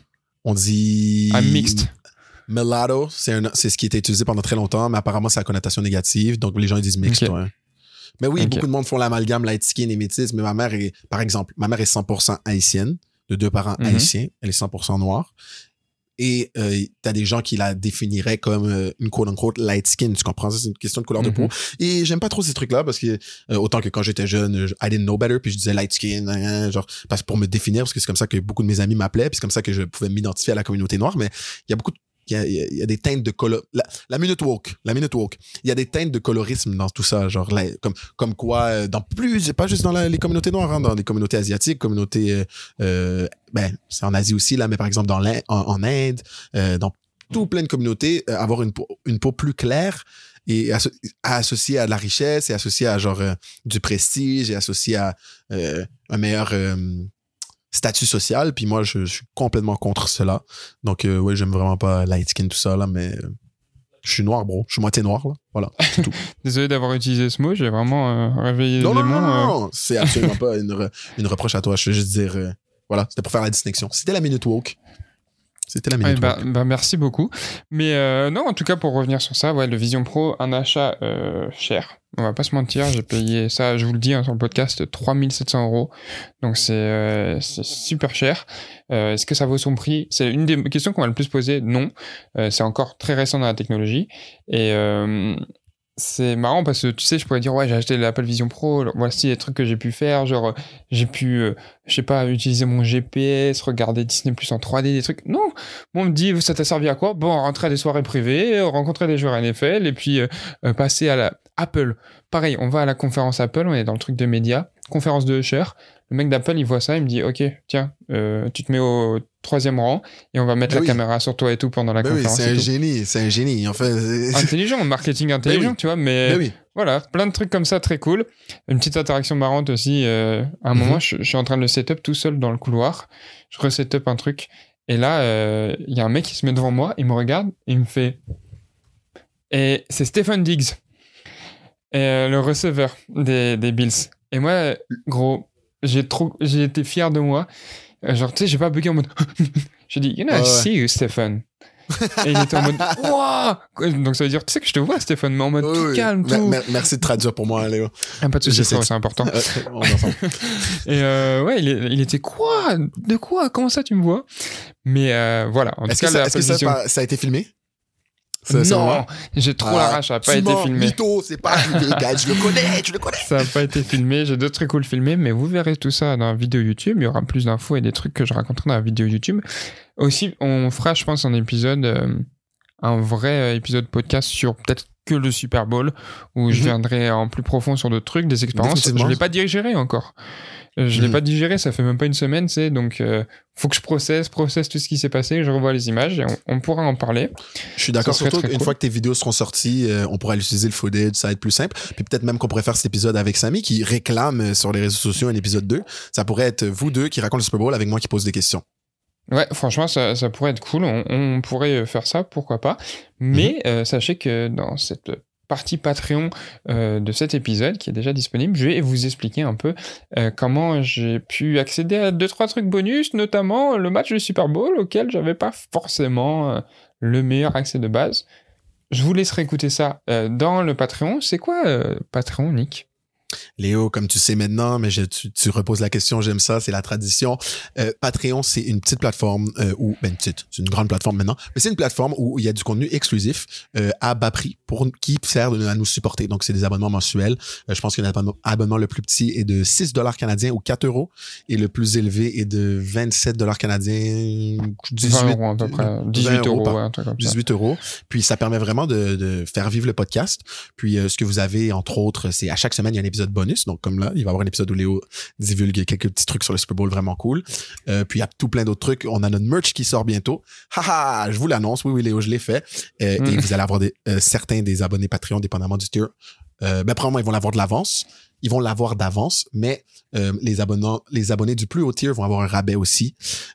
Speaker 2: On dit.
Speaker 1: Un mixte.
Speaker 2: Mulatto, c'est ce qui était utilisé pendant très longtemps, mais apparemment, c'est la connotation négative. Donc, les gens, ils disent mixte, ouais. Mais oui, beaucoup de monde font l'amalgame light skin et métis, mais ma mère est, par exemple, ma mère est 100% haïtienne, de deux parents
Speaker 1: Mhm.
Speaker 2: haïtiens. Elle est 100% noire. Et euh, t'as des gens qui la définiraient comme euh, une quote-unquote light skin. Tu comprends? Ça, c'est une question de couleur de
Speaker 1: Mhm.
Speaker 2: peau. Et j'aime pas trop ces trucs-là parce que euh, autant que quand j'étais jeune, je- I didn't know better, puis je disais light skin, hein, hein, genre parce pour me définir, parce que c'est comme ça que beaucoup de mes amis m'appelaient, puis c'est comme ça que je pouvais m'identifier à la communauté noire. Mais il y a beaucoup de il y a, des teintes de la, minute woke la minute woke. Il y a des teintes de colorisme dans tout ça genre comme comme quoi euh, dans plus pas juste dans les communautés noires hein, dans les communautés asiatiques communautés euh, euh, ben c'est en Asie aussi là mais par exemple dans l'Inde en, Inde dans tout plein de communautés avoir une peau, plus claire et asso- associé à de la richesse et associé à genre du prestige et associé à un meilleur statut social puis moi je, je suis complètement contre cela. Donc euh, ouais j'aime vraiment pas light skin tout ça là mais euh, je suis noir bro. Je suis moitié noir là. Voilà c'est tout. *laughs*
Speaker 1: Désolé d'avoir utilisé ce mot, j'ai vraiment euh, réveillé
Speaker 2: non, non, non,
Speaker 1: l'élément.
Speaker 2: non,
Speaker 1: euh,
Speaker 2: non, c'est absolument pas une, re- une reproche à toi. Je veux juste dire euh, voilà c'était pour faire la distinction. C'était la minute woke. C'était la
Speaker 1: Ouais,
Speaker 2: minute
Speaker 1: bah,
Speaker 2: woke.
Speaker 1: bah, merci beaucoup. Mais euh, non, en tout cas, pour revenir sur ça, ouais, le Vision Pro, un achat euh, cher. On va pas se mentir, j'ai payé ça, je vous le dis hein, sur le podcast, 3700 euros. Donc c'est euh, super cher. Euh, Est-ce que ça vaut son prix? C'est une des questions qu'on m'a le plus posées. Non. Euh, c'est encore très récent dans la technologie. Et c'est marrant parce que tu sais, je pourrais dire, ouais, j'ai acheté l'Apple Vision Pro, voici les trucs que j'ai pu faire, genre, euh, j'ai pu, euh, je sais pas, utiliser mon GPS, regarder Disney Plus en 3D, des trucs. Non, Moi, on me dit, ça t'a servi à quoi? Bon, rentrer à des soirées privées, rencontrer des joueurs NFL et puis euh, passer à la Apple. Pareil, on va à la conférence Apple, on est dans le truc de médias, conférence de Usher. Le mec d'Apple, il voit ça, il me dit, ok, tiens, tu te mets au troisième rang et on va mettre
Speaker 2: Bah
Speaker 1: la
Speaker 2: oui.
Speaker 1: caméra sur toi et tout pendant la
Speaker 2: Ben oui,
Speaker 1: conférence.
Speaker 2: c'est un
Speaker 1: tout.
Speaker 2: génie, c'est un génie. En fait, c'est-
Speaker 1: Intelligent, marketing intelligent,
Speaker 2: oui.
Speaker 1: tu vois, mais
Speaker 2: oui.
Speaker 1: voilà, plein de trucs comme ça, très cool. Une petite interaction marrante aussi. euh, à un
Speaker 2: Mhm.
Speaker 1: moment, je, je suis en train de le setup tout seul dans le couloir. Je resetup un truc. Et là, euh, il y a un mec qui se met devant moi, il me regarde, et il me fait. Et c'est Stephen Diggs, et, euh, le receveur des, des Bills. Et moi, gros, j'ai trop, j'ai été fier de moi. Euh, Genre, tu sais, j'ai pas bugué en mode. *laughs* j'ai dit, you know, I see you, Stephen. et il était en mode, *laughs* Wouah Donc ça veut dire, tu sais que je te vois, Stephen, mais en mode tout calme, tout.
Speaker 2: mer- merci de traduire pour moi, Léo.
Speaker 1: Ah, pas de soucis, c'est important. *laughs* Et euh, ouais, il, était quoi? De quoi? Comment ça tu me vois? Mais euh, voilà, en tout
Speaker 2: Est-ce que,
Speaker 1: cas,
Speaker 2: est-ce que ça a été filmé?
Speaker 1: Non, j'ai trop
Speaker 2: Ah,
Speaker 1: la rage, ça n'a pas été
Speaker 2: mens,
Speaker 1: filmé.
Speaker 2: Mytho, c'est pas gars. *laughs* Je le connais, je le connais.
Speaker 1: Ça n'a pas été filmé, j'ai d'autres trucs cool filmés, mais vous verrez tout ça dans la vidéo YouTube. Il y aura plus d'infos et des trucs que je raconterai dans la vidéo YouTube. Aussi, on fera, je pense, un épisode, euh, un vrai euh, épisode podcast sur peut-être que le Super Bowl, où je
Speaker 2: Mhm.
Speaker 1: viendrai en plus profond sur d'autres trucs, des expériences. Je ne l'ai pas digéré encore. Euh, Je ne l'ai
Speaker 2: Mhm.
Speaker 1: pas digéré, ça fait même pas une semaine, c'est donc euh, faut que je processe, processe tout ce qui s'est passé, je revois les images et on, on pourra en parler.
Speaker 2: Je suis d'accord surtout qu'une
Speaker 1: cool.
Speaker 2: fois que tes vidéos seront sorties, euh, on pourra utiliser le footage, ça va être plus simple. Puis peut-être même qu'on pourrait faire cet épisode avec Samy qui réclame euh, sur les réseaux sociaux un épisode 2. Ça pourrait être vous deux qui racontent le Super Bowl avec moi qui pose des questions.
Speaker 1: Ouais, franchement, ça, ça pourrait être cool. On, on pourrait faire ça, pourquoi pas. Mais
Speaker 2: Mhm.
Speaker 1: euh, sachez que dans cette partie Patreon euh, de cet épisode qui est déjà disponible, je vais vous expliquer un peu euh, comment j'ai pu accéder à deux trois trucs bonus, notamment le match du Super Bowl auquel j'avais pas forcément euh, le meilleur accès de base. Je vous laisserai écouter ça euh, dans le Patreon. C'est quoi euh, Patreon, Nick?
Speaker 2: Léo, comme tu sais maintenant, mais je- tu, tu reposes la question, j'aime ça, c'est la tradition. Euh, Patreon, c'est une petite plateforme euh, où, ben une petite, c'est une grande plateforme maintenant, mais c'est une plateforme où il y a du contenu exclusif euh, à bas prix pour qui sert de- à nous supporter. Donc, c'est des abonnements mensuels. Euh, je pense que l'abonnement abonnement le plus petit est de 6 dollars canadiens ou 4 euros et le plus élevé est de 27 dollars canadiens, 18
Speaker 1: 20 euros à peu près. 18
Speaker 2: 20
Speaker 1: euros,
Speaker 2: par-
Speaker 1: ouais, un truc comme ça.
Speaker 2: 18 euros. Puis ça permet vraiment de, de faire vivre le podcast. Puis euh, ce que vous avez, entre autres, c'est à chaque semaine, il y a un épisode bonus. Donc comme là, il va y avoir un épisode où Léo divulgue quelques petits trucs sur le Super Bowl vraiment cool. Euh, puis il y a tout plein d'autres trucs. On a notre merch qui sort bientôt. Haha, je vous l'annonce. Oui, oui, Léo, je l'ai fait. Euh,
Speaker 1: Mm.
Speaker 2: Et vous allez avoir des, euh, certains des abonnés Patreon, dépendamment du tier. Ben, probablement, ils vont l'avoir de l'avance. Ils vont l'avoir d'avance, mais euh, les, abonnants, les abonnés du plus haut tier vont avoir un rabais aussi.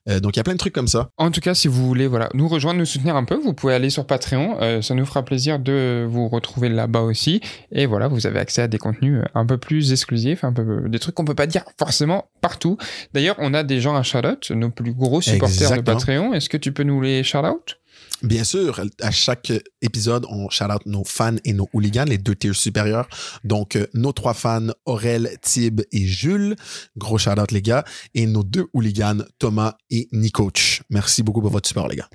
Speaker 2: Euh, donc, il y a plein de trucs comme ça.
Speaker 1: En tout cas, si vous voulez voilà, nous rejoindre, nous soutenir un peu, vous pouvez aller sur Patreon. euh, ça nous fera plaisir de vous retrouver là-bas aussi. Et voilà, vous avez accès à des contenus euh, un peu plus exclusifs, un peu des trucs qu'on peut pas dire forcément partout. D'ailleurs, on a des gens à shout-out, nos plus gros supporters
Speaker 2: Exactement.
Speaker 1: de Patreon. Est-ce que tu peux nous les shout-out?
Speaker 2: Bien sûr, à chaque épisode, on shout out nos fans et nos hooligans, les deux tiers supérieurs. Donc, euh, nos trois fans, Aurel, Tib et Jules. Gros shout out, les gars. Et nos deux hooligans, Thomas et Nicoach. Merci beaucoup pour votre support, les gars.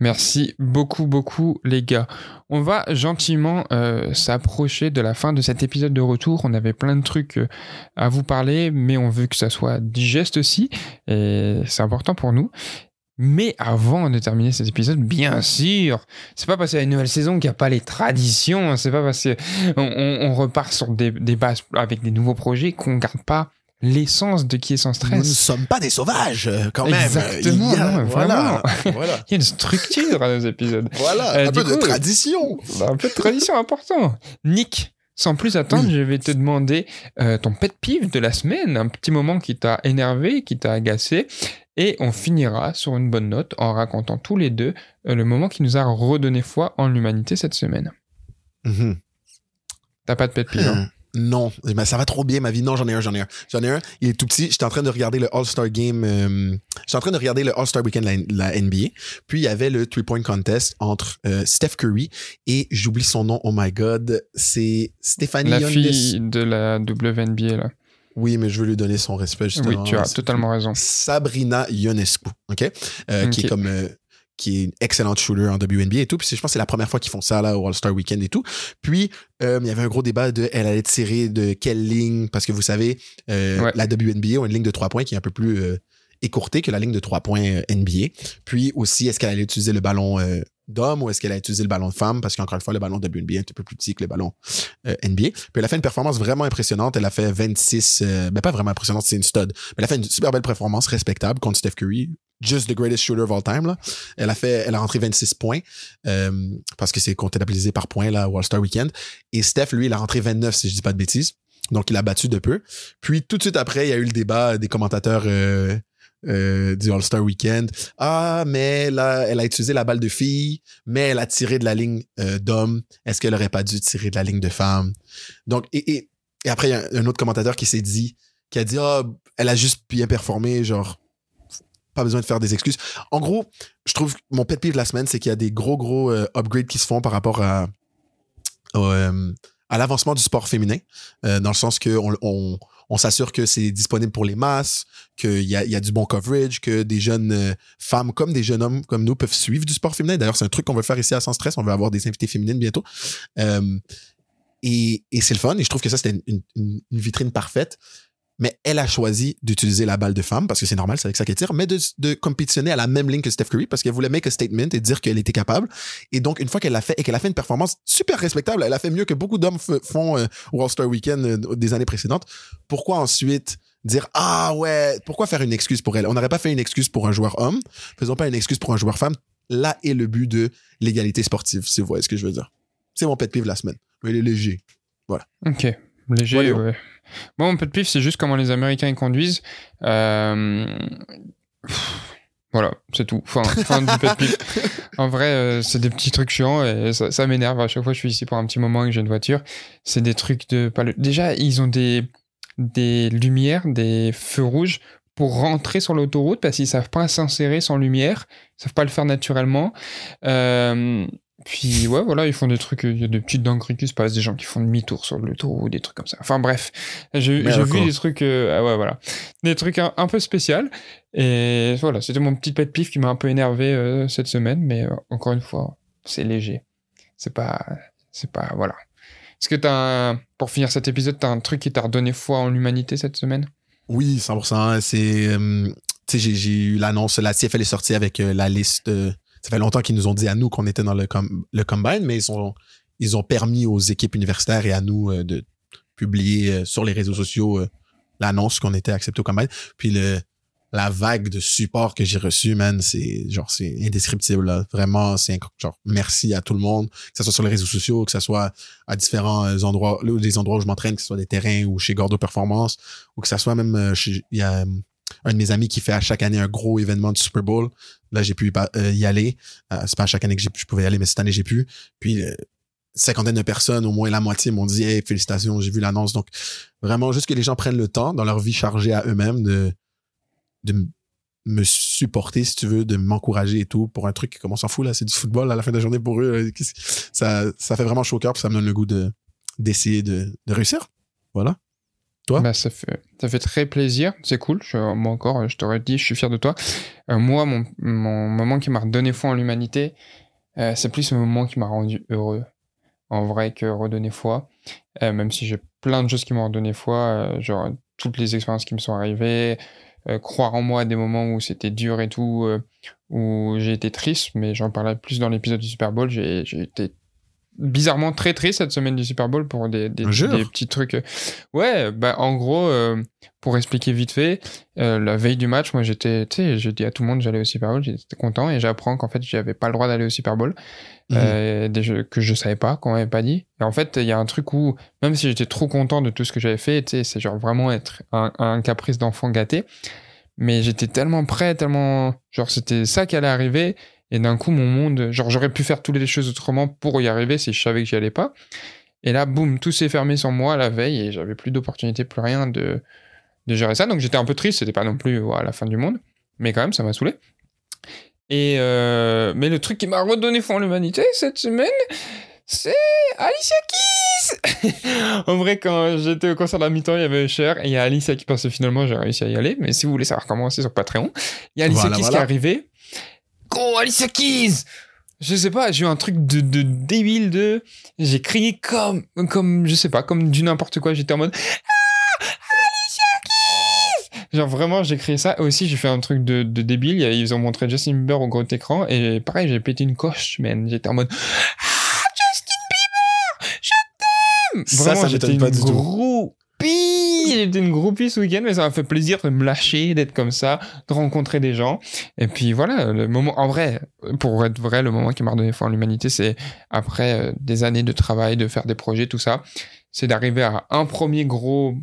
Speaker 1: Merci beaucoup, beaucoup, les gars. On va gentiment euh, s'approcher de la fin de cet épisode de retour. On avait plein de trucs euh, à vous parler, mais on veut que ça soit digeste aussi. Et c'est important pour nous. Mais avant de terminer cet épisode, bien sûr, c'est pas parce qu'il y a une nouvelle saison qu'il n'y a pas les traditions. C'est pas parce qu'on on, on repart sur des, des bases avec des nouveaux projets qu'on garde pas l'essence de qui est sans
Speaker 2: Nous
Speaker 1: stress.
Speaker 2: ne sommes pas des sauvages, euh, quand même.
Speaker 1: Exactement,
Speaker 2: Il y a-
Speaker 1: non,
Speaker 2: voilà. voilà. *laughs*
Speaker 1: Il y a une structure à nos épisodes.
Speaker 2: Voilà.
Speaker 1: Euh,
Speaker 2: un peu de tradition.
Speaker 1: Un peu de tradition important. Nick, sans plus attendre,
Speaker 2: Oui.
Speaker 1: je vais te demander euh, ton pet peeve de la semaine, un petit moment qui t'a énervé, qui t'a agacé, et on finira sur une bonne note en racontant tous les deux euh, le moment qui nous a redonné foi en l'humanité cette semaine.
Speaker 2: Mhm.
Speaker 1: T'as pas de pet peeve, hein? *clears throat*
Speaker 2: Non, mais ça va trop bien ma vie. Non, j'en ai un, j'en ai un. J'en ai un. Il est tout petit. J'étais en train de regarder le All-Star Game. euh, J'étais en train de regarder le All-Star Weekend de la, la NBA. Puis il y avait le three-point contest entre euh, Steph Curry et j'oublie son nom. Oh my God, c'est Stéphanie
Speaker 1: La fille de la WNBA, là.
Speaker 2: Oui, mais je veux lui donner son respect justement.
Speaker 1: Oui, tu as totalement raison.
Speaker 2: Sabrina Ionescu, ok, Euh, qui est comme euh, qui est une excellente shooter en WNBA et tout. Puis je pense que c'est la première fois qu'ils font ça là au All-Star Weekend et tout. Puis euh, il y avait un gros débat de elle allait tirer de quelle ligne? Parce que vous savez euh,
Speaker 1: Ouais.
Speaker 2: la WNBA a une ligne de trois points qui est un peu plus euh, écourtée que la ligne de trois points euh, NBA. Puis aussi est-ce qu'elle allait utiliser le ballon euh, d'homme ou est-ce qu'elle allait utiliser le ballon de femme? Parce qu'encore une fois le ballon WNBA est un petit peu plus petit que le ballon euh, NBA. Puis elle a fait une performance vraiment impressionnante. Elle a fait 26, euh, ben pas vraiment impressionnante, c'est une stud. Mais elle a fait une super belle performance respectable contre Steph Curry. Just the greatest shooter of all time. Là. Elle a fait, elle a rentré 26 points euh, parce que c'est comptabilisé par points là au All-Star Weekend. Et Steph, lui, il a rentré 29 si je dis pas de bêtises. Donc il a battu de peu. Puis tout de suite après, il y a eu le débat des commentateurs euh, du All-Star Weekend. Ah, mais là, elle a utilisé la balle de fille, mais elle a tiré de la ligne euh, d'homme. Est-ce qu'elle aurait pas dû tirer de la ligne de femme? Donc, et, après, il y a un autre commentateur qui s'est dit, qui a dit, ah, elle a juste bien performé, genre, pas besoin de faire des excuses. En gros, je trouve que mon pet peeve de la semaine, c'est qu'il y a des gros, gros euh, upgrades qui se font par rapport à, l'avancement du sport féminin, dans le sens que on, on s'assure que c'est disponible pour les masses, qu'il y a, y a du bon coverage, que des jeunes euh, femmes comme des jeunes hommes comme nous peuvent suivre du sport féminin. D'ailleurs, c'est un truc qu'on veut faire ici à Sans Stress. On veut avoir des invités féminines bientôt. Euh, et c'est le fun. Et je trouve que ça, c'était une vitrine parfaite. Mais elle a choisi d'utiliser la balle de femme parce que c'est normal, c'est avec ça qu'elle tire, mais de, compétitionner à la même ligne que Steph Curry parce qu'elle voulait make a statement et dire qu'elle était capable. Et donc, une fois qu'elle l'a fait et qu'elle a fait une performance super respectable, elle a fait mieux que beaucoup d'hommes font euh, au All-Star Weekend euh, des années précédentes. Pourquoi ensuite dire ah ouais, pourquoi faire une excuse pour elle On n'aurait pas fait une excuse pour un joueur homme, faisons pas une excuse pour un joueur femme. Là est le but de l'égalité sportive, si vous voyez ce que je veux dire. C'est mon pet de la semaine. Mais il est léger.
Speaker 1: Ok, léger,
Speaker 2: Ouais,
Speaker 1: ouais. Moi, mon pet pif, c'est juste comment les Américains ils conduisent. Euh, pff, Voilà, c'est tout. Fin, fin du pet pif. *laughs* En vrai, euh, c'est des petits trucs chiants et ça, ça m'énerve. À chaque fois, je suis ici pour un petit moment et que j'ai une voiture. C'est des trucs de. Déjà, ils ont des, des lumières, des feux rouges pour rentrer sur l'autoroute parce qu'ils savent pas s'insérer sans lumière. Ils savent pas le faire naturellement. Euh, puis ouais, voilà, ils font des trucs, il y a des petites dingueries qui se passent, des gens qui font demi-tour sur l'autoroute, des trucs comme ça. Enfin bref, j'ai vu des trucs, euh, ah ouais, voilà, des trucs un, un peu spéciaux. Et voilà, c'était mon petit pet pif qui m'a un peu énervé euh, cette semaine, mais euh, encore une fois, c'est léger. C'est pas, c'est pas, voilà. Est-ce que t'as, un- pour finir cet épisode, t'as un truc qui t'a redonné foi en l'humanité cette semaine?
Speaker 2: Oui, 100%. C'est, euh, tu sais, j'ai, eu l'annonce, la CFL est sortie avec euh, la liste. Ça fait longtemps qu'ils nous ont dit à nous qu'on était dans le, com- le combine, mais ils ont, ils ont permis aux équipes universitaires et à nous euh, de publier euh, sur les réseaux sociaux euh, l'annonce qu'on était accepté au combine. Puis le, la vague de support que j'ai reçu, man, c'est genre c'est indescriptible. Là. Vraiment, c'est genre merci à tout le monde, que ce soit sur les réseaux sociaux, que ce soit à différents endroits, des endroits où je m'entraîne, que ce soit des terrains ou chez Gordo Performance, ou que ça soit même il y a un de mes amis qui fait à chaque année un gros événement de Super Bowl. Là, j'ai pu y pa- euh, y aller. Euh, c'est pas à chaque année que je pouvais y aller, mais cette année, j'ai pu. Puis, euh, cinquantaine de personnes, au moins la moitié m'ont dit Hey, félicitations, j'ai vu l'annonce. Donc, vraiment, juste que les gens prennent le temps dans leur vie chargée à eux-mêmes de, me supporter, si tu veux, de m'encourager et tout pour un truc comme on s'en fout, là, c'est du football à la fin de la journée pour eux. Ça, ça fait vraiment chaud au cœur, puis ça me donne le goût de, d'essayer de, de réussir. Voilà.
Speaker 1: Bah, ça, fait, ça fait très plaisir, c'est cool. Je- moi encore, je t'aurais dit, je suis fier de toi. Euh, moi, mon, mon moment qui m'a redonné foi en l'humanité, euh, c'est plus le moment qui m'a rendu heureux, en vrai, que redonner foi. Euh, même si j'ai plein de choses qui m'ont redonné foi, genre toutes les expériences qui me sont arrivées, croire en moi à des moments où c'était dur et tout, où j'ai été triste, mais j'en parlais plus dans l'épisode du Super Bowl, j'ai été bizarrement très triste cette semaine du Super Bowl pour des, des,
Speaker 2: Jure.
Speaker 1: des petits trucs. Ouais, bah en gros, euh, pour expliquer vite fait, euh, la veille du match, moi j'étais, tu sais, j'ai dit à tout le monde j'allais au Super Bowl, j'étais content et j'apprends qu'en fait j'avais pas le droit d'aller au Super Bowl,
Speaker 2: Mhm.
Speaker 1: euh, des jeux que je savais pas, qu'on m'avait pas dit. Et en fait, il y a un truc où, même si j'étais trop content de tout ce que j'avais fait, tu sais, c'est genre vraiment être un, un caprice d'enfant gâté. Mais j'étais tellement prêt, tellement. Genre, c'était ça qui allait arriver. Et d'un coup, mon monde. Genre, j'aurais pu faire toutes les choses autrement pour y arriver si je savais que j'y allais pas. Et là, boum, tout s'est fermé sur moi la veille et j'avais plus d'opportunité, plus rien de, de gérer ça. Donc j'étais un peu triste, c'était pas non plus la fin du monde. Mais quand même, ça m'a saoulé. Et euh, mais le truc qui m'a redonné foi en l'humanité cette semaine, c'est Alicia Keys *laughs* En vrai, quand j'étais au concert de la mi-temps, il y avait Cher et il y a Alicia qui parce que finalement j'ai réussi à y aller. Mais si vous voulez savoir comment c'est sur Patreon, il y a Alicia
Speaker 2: Voilà,
Speaker 1: Keys qui est arrivée. Go, Alicia Keys! Je sais pas, j'ai eu un truc de, de débile de, j'ai crié comme, comme, je sais pas, comme du n'importe quoi. J'étais en mode, ah, Alicia Keys! Genre vraiment, j'ai crié ça. Et aussi, j'ai fait un truc de, de débile. Ils ont montré Justin Bieber au gros écran. Et pareil, j'ai pété une coche, man. J'étais en mode, ah, Justin Bieber! Je t'aime!
Speaker 2: Ça,
Speaker 1: Vraiment,
Speaker 2: ça
Speaker 1: j'étais
Speaker 2: pas
Speaker 1: une
Speaker 2: du tout.
Speaker 1: groupie. J'étais *laughs* une groupie ce week-end, mais ça m'a fait plaisir de me lâcher, d'être comme ça, de rencontrer des gens. Et puis voilà, le moment, en vrai, pour être vrai, le moment qui m'a redonné foi en l'humanité, c'est après euh, des années de travail, de faire des projets, tout ça, c'est d'arriver à un premier gros,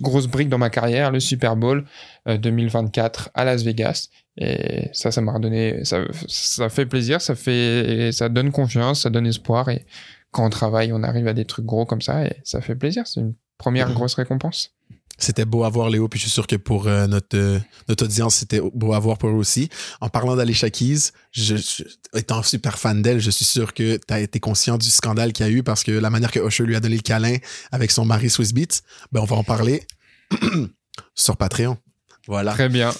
Speaker 1: grosse brique dans ma carrière, le Super Bowl euh, 2024 à Las Vegas. Et ça, ça m'a redonné, ça, ça fait plaisir, ça fait, ça donne confiance, ça donne espoir. Et quand on travaille, on arrive à des trucs gros comme ça et ça fait plaisir. C'est une première
Speaker 2: Mhm.
Speaker 1: grosse récompense.
Speaker 2: C'était beau à voir, Léo, puis je suis sûr que pour euh, notre, euh, notre audience, c'était beau à voir pour eux aussi. En parlant d'Alicia Keys, étant super fan d'elle, je suis sûr que tu as été conscient du scandale qu'il y a eu parce que la manière que Usher lui a donné le câlin avec son mari Swiss Beats, ben on va en parler *clears throat* sur Patreon. Voilà.
Speaker 1: Très bien.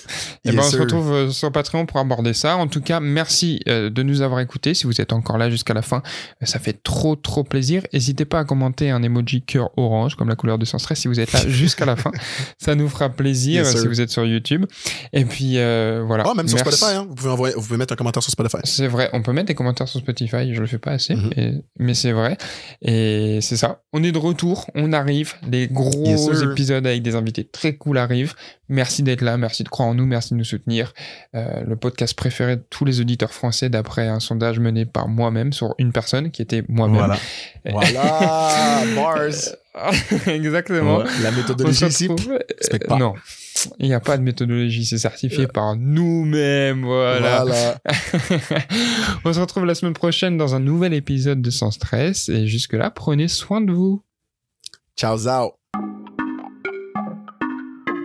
Speaker 1: Et
Speaker 2: Yes,
Speaker 1: ben, on se retrouve euh, sur Patreon pour aborder ça. En tout cas, merci euh, de nous avoir écoutés. Si vous êtes encore là jusqu'à la fin, euh, ça fait trop, trop plaisir. N'hésitez pas à commenter un emoji cœur orange, comme la couleur de Sans Stress, si vous êtes là *laughs* jusqu'à la fin. Ça nous fera plaisir
Speaker 2: Yes, sir.
Speaker 1: si vous êtes sur YouTube. Et puis, euh, voilà.
Speaker 2: Oh, même sur. Spotify, hein. vous, pouvez envoyer, vous pouvez mettre un commentaire sur Spotify.
Speaker 1: C'est vrai, on peut mettre des commentaires sur Spotify, je le fais pas assez,
Speaker 2: Mhm.
Speaker 1: et- mais c'est vrai. Et c'est ça. On est de retour, on arrive, les gros
Speaker 2: Yes,
Speaker 1: épisodes avec des invités très cool arrivent. Merci d'être là, merci de croire en nous, merci de nous soutenir. Euh, le podcast préféré de tous les auditeurs français d'après un sondage mené par moi-même sur une personne qui était moi-même.
Speaker 2: Voilà. voilà. *laughs* Bars. *laughs*
Speaker 1: Exactement.
Speaker 2: Ouais. La méthodologie ici.
Speaker 1: Euh,
Speaker 2: pas.
Speaker 1: Non, il n'y a pas de méthodologie, c'est certifié par nous-mêmes. Voilà.
Speaker 2: voilà. *laughs*
Speaker 1: On se retrouve la semaine prochaine dans un nouvel épisode de Sans Stress. Et jusque-là, prenez soin de vous.
Speaker 2: Ciao, out.